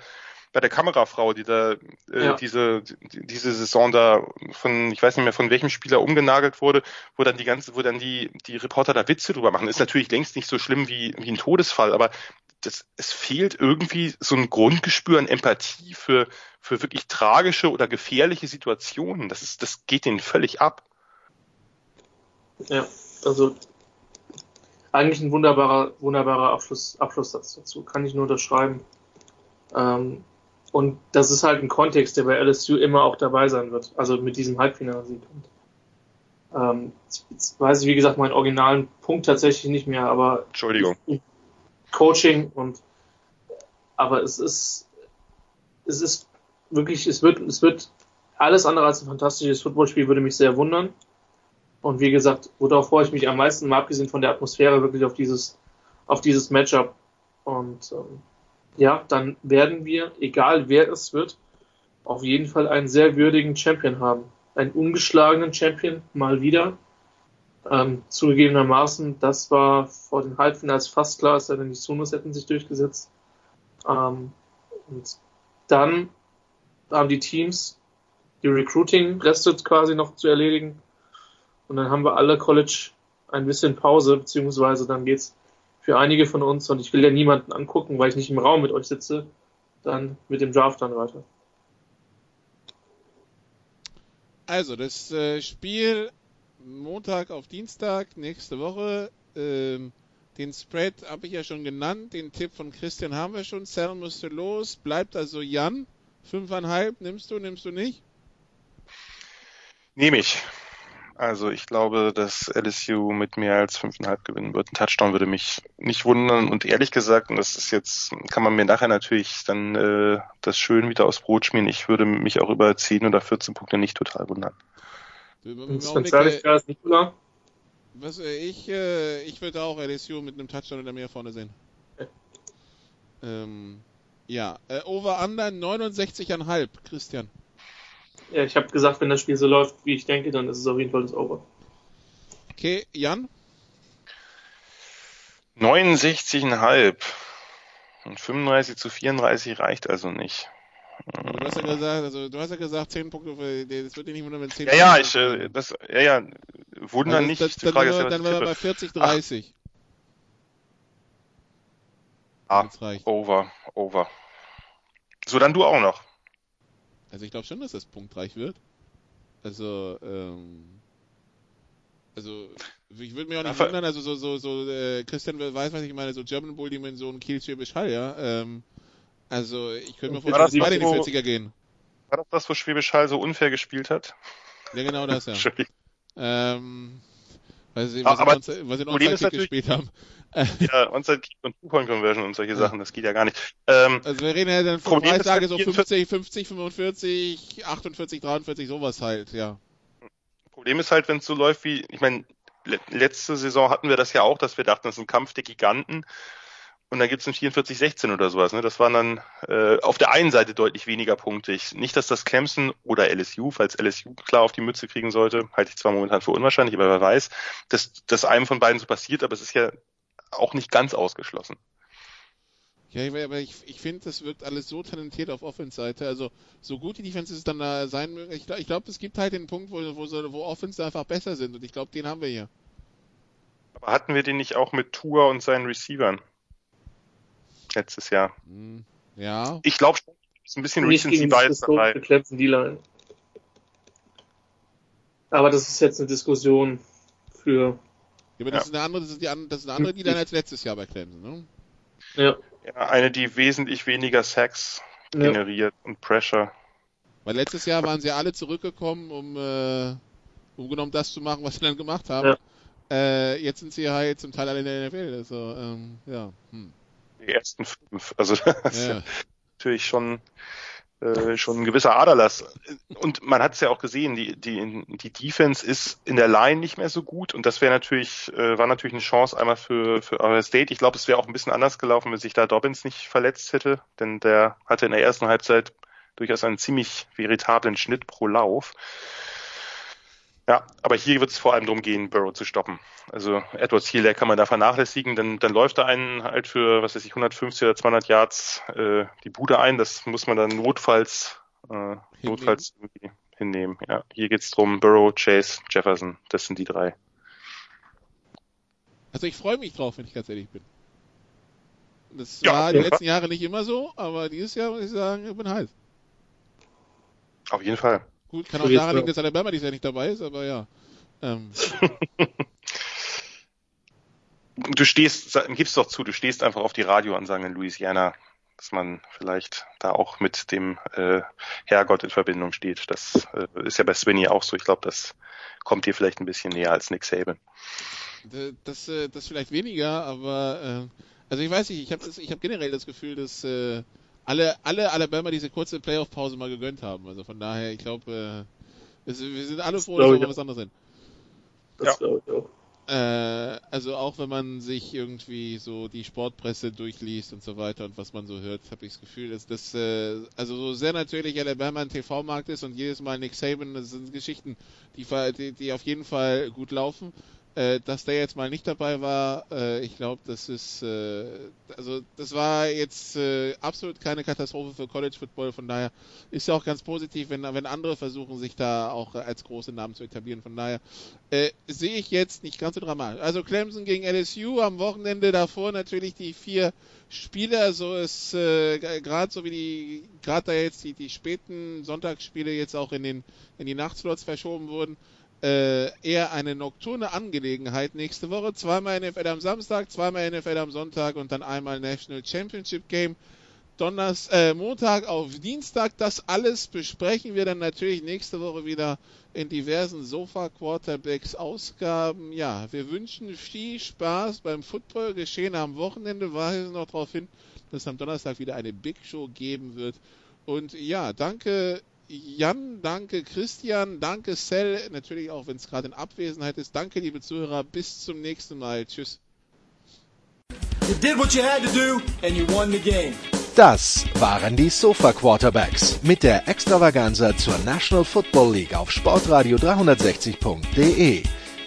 bei der Kamerafrau, die da äh, ja. diese diese Saison da von ich weiß nicht mehr von welchem Spieler umgenagelt wurde, wo dann die ganze wo dann die die Reporter da Witze drüber machen. Ist natürlich längst nicht so schlimm wie wie ein Todesfall, aber das, es fehlt irgendwie so ein Grundgespür an Empathie für für wirklich tragische oder gefährliche Situationen. Das ist das geht denen völlig ab. Ja, also eigentlich ein wunderbarer, wunderbarer Abschluss, Abschlusssatz dazu. Kann ich nur unterschreiben. Ähm, und das ist halt ein Kontext, der bei LSU immer auch dabei sein wird. Also mit diesem Halbfinalsieg. Ähm, jetzt weiß ich, wie gesagt, meinen originalen Punkt tatsächlich nicht mehr, aber. Entschuldigung. Coaching und, aber es ist, es ist wirklich, es wird, es wird alles andere als ein fantastisches Footballspiel, würde mich sehr wundern. Und wie gesagt, worauf freue ich mich am meisten, mal abgesehen von der Atmosphäre, wirklich auf dieses, auf dieses Matchup. Und ähm, ja, dann werden wir, egal wer es wird, auf jeden Fall einen sehr würdigen Champion haben. Einen ungeschlagenen Champion, mal wieder. Ähm, zugegebenermaßen, das war vor den Halbfinals fast klar, es sei denn, die Sunos hätten sich durchgesetzt. Ähm, und dann haben die Teams die Recruiting-Reste quasi noch zu erledigen. Und dann haben wir alle College ein bisschen Pause, beziehungsweise dann geht's für einige von uns, und ich will ja niemanden angucken, weil ich nicht im Raum mit euch sitze, dann mit dem Draft dann weiter. Also, das äh, Spiel Montag auf Dienstag, nächste Woche. Ähm, den Spread habe ich ja schon genannt. Den Tipp von Christian haben wir schon. Cell müsste los. Bleibt also Jan. Fünfeinhalb. Nimmst du, nimmst du nicht? Nehme ich. Also ich glaube, dass LSU mit mehr als fünfeinhalb gewinnen wird. Ein Touchdown würde mich nicht wundern. Und ehrlich gesagt, und das ist jetzt, kann man mir nachher natürlich dann äh, das schön wieder aus Brot schmieren, ich würde mich auch über 10 oder 14 Punkte nicht total wundern. Was, äh, ich, äh, ich würde auch LSU mit einem Touchdown oder mehr vorne sehen. Ähm, ja, äh, Over-Under 69,5, Christian. Ja, ich habe gesagt, wenn das Spiel so läuft, wie ich denke, dann ist es auf jeden Fall das Over. Okay, Jan? 69,5. Und 35 zu 34 reicht also nicht. du hast ja gesagt, also du hast ja gesagt, 10 Punkte, das wird dir nicht wundern, wenn 10 ja, Ja, ich, äh, das, ja, ja, wundern also nicht. Das, die Frage dann, ist, dann wären wir bei 40, 30. Ah, over, over. So, dann du auch noch. Also ich glaube schon, dass das punktreich wird. Also, ähm, also ich würde mir auch nicht wundern, also so, so, so, äh, Christian weiß, was ich meine, so German Bull Dimension Kiel Schwäbisch Hall, ja. Ähm, also ich könnte mir vorstellen, dass beide in die 40er gehen. War das das, wo Schwäbisch Hall so unfair gespielt hat? Ja, genau das, ja. ähm, was, was, aber, uns, was in Onside gespielt haben. ja, Onside-Kick und Two-Point-Conversion und solche ja. Sachen, das geht ja gar nicht. Ähm, also wir reden ja dann von Preistage halt so 50, 50, 45, 48, 43, sowas halt, ja. Problem ist halt, wenn es so läuft wie, ich meine, letzte Saison hatten wir das ja auch, dass wir dachten, das ist ein Kampf der Giganten. Und dann gibt's ein 44-16 oder sowas. Ne? Das waren dann äh, auf der einen Seite deutlich weniger Punkte. Ich, nicht, dass das Clemson oder LSU, falls LSU klar auf die Mütze kriegen sollte, halte ich zwar momentan für unwahrscheinlich, aber wer weiß, dass, dass einem von beiden so passiert, aber es ist ja auch nicht ganz ausgeschlossen. Ja, aber ich, ich finde, das wirkt alles so talentiert auf Offense-Seite. Also, so gut die Defenses dann da sein mögen. Ich, ich glaube, es gibt halt den Punkt, wo, wo, wo Offense einfach besser sind. Und ich glaube, den haben wir hier. Aber hatten wir den nicht auch mit Tour und seinen Receivern? Letztes Jahr. Hm, ja. Ich glaube schon, ist ein bisschen Nicht Recency Bias dabei. die D-Line. Aber das ist jetzt eine Diskussion für, Ja, aber das ist eine andere, das ist die das ist eine andere dann als letztes Jahr bei Clemson, ne? ja. Ja, eine, die wesentlich weniger Sacks Ja. generiert und Pressure. Weil letztes Jahr waren sie alle zurückgekommen, um, äh, um genau das zu machen, was sie dann gemacht haben. Äh, jetzt sind sie halt zum Teil alle in der NFL. Also, ähm, ja. Hm. Die ersten fünf. Also das ist ja. natürlich schon äh, schon ein gewisser Aderlass. Und man hat es ja auch gesehen, die, die, die Defense ist in der Line nicht mehr so gut und das wäre natürlich, äh, war natürlich eine Chance einmal für, für Ohio State. Ich glaube, es wäre auch ein bisschen anders gelaufen, wenn sich da Dobbins nicht verletzt hätte, denn der hatte in der ersten Halbzeit durchaus einen ziemlich veritablen Schnitt pro Lauf. Ja, aber hier wird es vor allem darum gehen, Burrow zu stoppen. Also Edwards Hill, der kann man da vernachlässigen, dann, dann läuft da einen halt für, was weiß ich, 150 oder 200 Yards äh, die Bude ein. Das muss man dann notfalls, äh, notfalls irgendwie hinnehmen. Ja, hier geht's drum, Burrow, Chase, Jefferson, das sind die drei. Also ich freue mich drauf, wenn ich ganz ehrlich bin. Das Ja, war die letzten Jahre nicht immer so, aber dieses Jahr muss ich sagen, ich bin heiß. Auf jeden Fall. Gut, kann auch daran liegen, dass Alabama dieses Jahr nicht dabei ist, aber ja. Ähm, Du stehst, gibst doch zu, du stehst einfach auf die Radioansagen in Louisiana, dass man vielleicht da auch mit dem äh, Herrgott in Verbindung steht. Das äh, ist ja bei Svinny auch so. Ich glaube, das kommt dir vielleicht ein bisschen näher als Nick Saban. d- das, äh, das vielleicht weniger, aber äh, also ich weiß nicht, ich habe ich hab generell das Gefühl, dass äh, alle, alle Alabama diese kurze Playoff-Pause mal gegönnt haben. Also von daher, ich glaube, äh, es- wir sind alle froh, dass wir was anderes sind. Das Ja. glaube ich auch. Äh, also auch wenn man sich irgendwie so die Sportpresse durchliest und so weiter und was man so hört, habe ich das Gefühl, dass das äh, also so sehr natürlich Alabama ein TV-Markt ist und jedes Mal Nick Saban, das sind Geschichten, die, ver- die, die auf jeden Fall gut laufen. Äh, dass der jetzt mal nicht dabei war, äh, ich glaube, das ist äh, also das war jetzt äh, absolut keine Katastrophe für College Football, von daher ist ja auch ganz positiv, wenn, wenn andere versuchen, sich da auch als große Namen zu etablieren. Von daher äh, sehe ich jetzt nicht ganz so dramatisch. Also Clemson gegen LSU am Wochenende davor natürlich die vier Spiele, also ist äh, gerade so wie die gerade da jetzt die, die späten Sonntagsspiele jetzt auch in den in die Nachtslots verschoben wurden, äh, eher eine nokturne Angelegenheit nächste Woche. Zweimal NFL am Samstag, zweimal NFL am Sonntag und dann einmal National Championship Game. Donners, äh, Montag auf Dienstag. Das alles besprechen wir dann natürlich nächste Woche wieder in diversen Sofa Quarterbacks Ausgaben. Ja, wir wünschen viel Spaß beim Football geschehen am Wochenende. Weisen noch darauf hin, dass es am Donnerstag wieder eine Big Show geben wird. Und ja, danke Jan, danke Christian, danke Cell, natürlich auch wenn es gerade in Abwesenheit ist. Danke liebe Zuhörer, bis zum nächsten Mal. Tschüss. You did what you had to do and you won the game. Das waren die Sofa Quarterbacks mit der Extravaganza zur National Football League auf Sportradio 360.de.